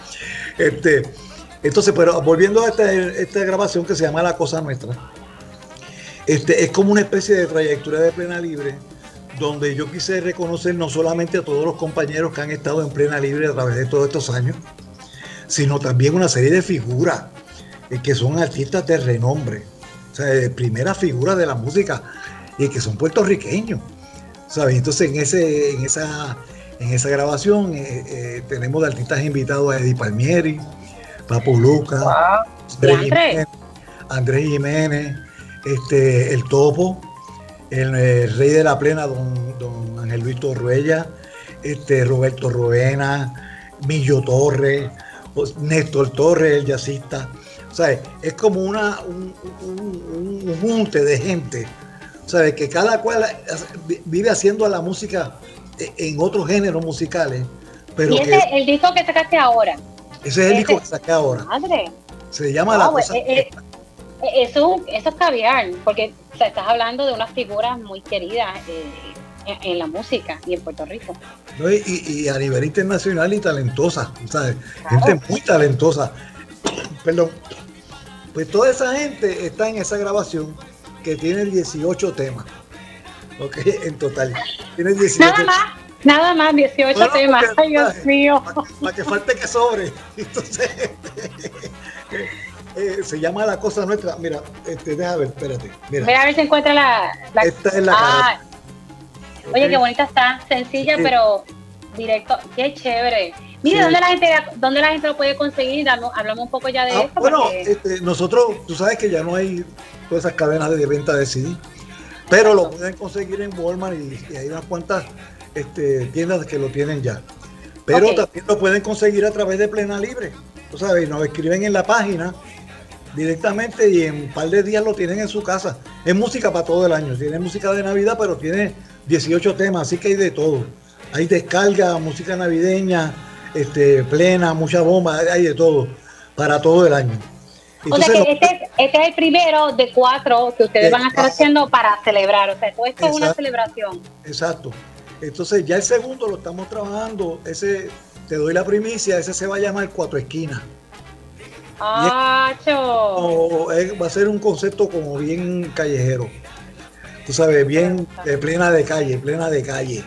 Este, entonces, pero volviendo a esta, grabación que se llama La Cosa Nuestra, este, es como una especie de trayectoria de plena libre, donde yo quise reconocer no solamente a todos los compañeros que han estado en plena libre a través de todos estos años, sino también una serie de figuras eh, que son artistas de renombre, o sea, de primera figura de la música y que son puertorriqueños. ¿sabes? Entonces en, ese, en, esa, en esa grabación eh, eh, tenemos de artistas invitados a Eddie Palmieri, Papo Luca, Andrés, Jiménez, este, el Topo, el, Rey de la Plena, don, don Ángel Luis Torruella, este, Roberto Roena, Millo Torres, Néstor Torres, el jazzista. Sea, es como una, un, un, un junte de gente ¿sabes? Que cada cual vive haciendo la música en otros géneros musicales. Pero y ese es el disco que sacaste ahora. Ese es el disco que saqué ahora. Madre. Se llama La Cosa. Eh, eh, eh, eso, eso es caviar, porque estás hablando de unas figuras muy queridas en, la música y en Puerto Rico. y, a nivel internacional y talentosa, ¿sabes? Gente muy talentosa. Perdón. Pues toda esa gente está en esa grabación que tiene 18 temas. Ok, en total. Tiene 18 Nada más. Nada más, 18 temas. Ay, Dios mío. Para, que falte que sobre. Entonces, eh, se llama La Cosa Nuestra. Mira, este, deja ver, espérate. Mira, a ver si encuentra la. Esta es la ah, Oye, qué bonita está. Sencilla, pero directo. Qué chévere. Mira, ¿dónde, la gente, ¿dónde la gente lo puede conseguir? Hablamos un poco ya de ah, eso. Bueno, este, nosotros, tú sabes que ya no hay todas esas cadenas de venta de CD. Pero lo pueden conseguir en Walmart y, hay unas cuantas este, tiendas que lo tienen ya. Pero también lo pueden conseguir a través de Plena Libre. Tú sabes, nos escriben en la página directamente y en un par de días lo tienen en su casa. Es música para todo el año. Tiene música de Navidad, pero tiene 18 temas, así que hay de todo. Hay descarga, música navideña, este, plena, mucha bomba, hay de todo, para todo el año o sea que este, este, es el primero de cuatro que ustedes van a estar haciendo para celebrar. O sea, esto es una celebración. Exacto. Entonces ya el segundo lo estamos trabajando. Ese, te doy la primicia, ese se va a llamar Cuatro Esquinas. Ah, va a ser un concepto como bien callejero. Tú sabes, bien plena de calle, plena de calle.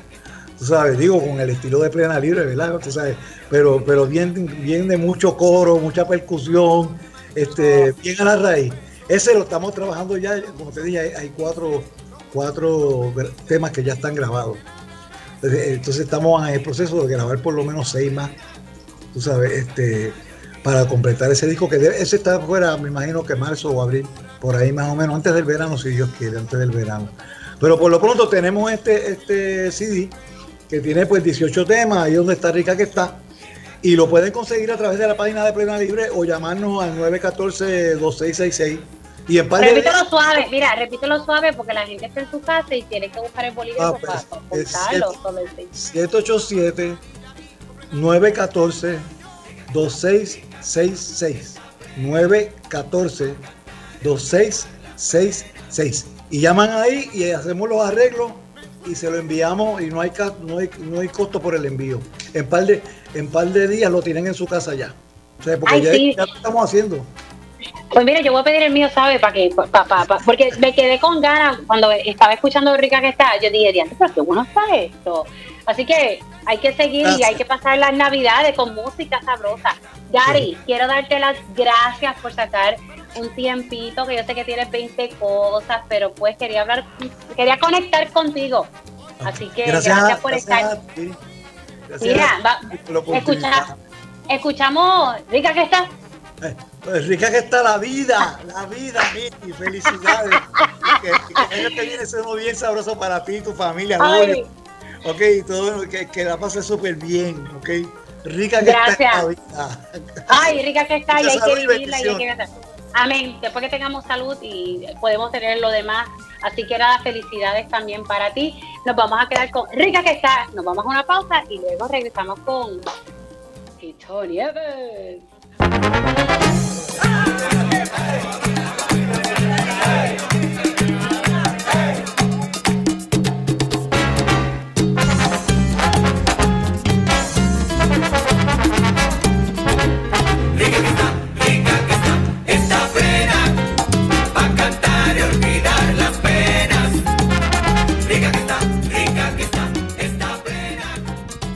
Tú sabes, digo, con el estilo de plena libre, ¿verdad? Tú sabes, pero, pero bien, bien de mucho coro, mucha percusión este, bien a la raíz. Ese lo estamos trabajando ya, como te dije, hay, cuatro, cuatro temas que ya están grabados. Entonces, estamos en el proceso de grabar por lo menos seis más, tú sabes, este, para completar ese disco que ese está fuera, me imagino que marzo o abril, por ahí más o menos, antes del verano, si Dios quiere, antes del verano. Pero por lo pronto tenemos este, este CD que tiene pues 18 temas, ahí donde está rica que está y lo pueden conseguir a través de la página de Plena Libre o llamarnos al 914-2666. Y en par repítelo suave, mira, repítelo suave porque la gente está en su casa y tiene que buscar el bolígrafo ah, pues, para apuntarlo. 787 914 2666 914 2666 y llaman ahí y hacemos los arreglos y se lo enviamos y no hay, no hay, no hay costo por el envío. En par de, en par de días lo tienen en su casa ya. O sea, porque ya, lo estamos haciendo. Pues mira, yo voy a pedir el mío, ¿sabes? Para que, porque me quedé con ganas cuando estaba escuchando Rica que está. Yo dije, diante, pero qué bueno está esto. Así que hay que seguir y hay que pasar las navidades con música sabrosa. Gary, quiero darte las gracias por sacar un tiempito, que yo sé que tienes 20 cosas, pero pues quería hablar, quería conectar contigo. Así que gracias, por estar. Mira, escucha, escuchamos, Rica, ¿qué está? Eh, pues rica que está la vida, la vida, y felicidades. que, que, que viene sea bien sabroso para ti y tu familia, Ok, todo, que, que la pases súper bien, ok. Rica que está la vida. Ay, rica que está y hay que vivirla y hay que Amén. Después que tengamos salud y podemos tener lo demás. Así que nada, felicidades también para ti. Nos vamos a quedar con Rica que está. Nos vamos a una pausa y luego regresamos con Tito Nieves. Rica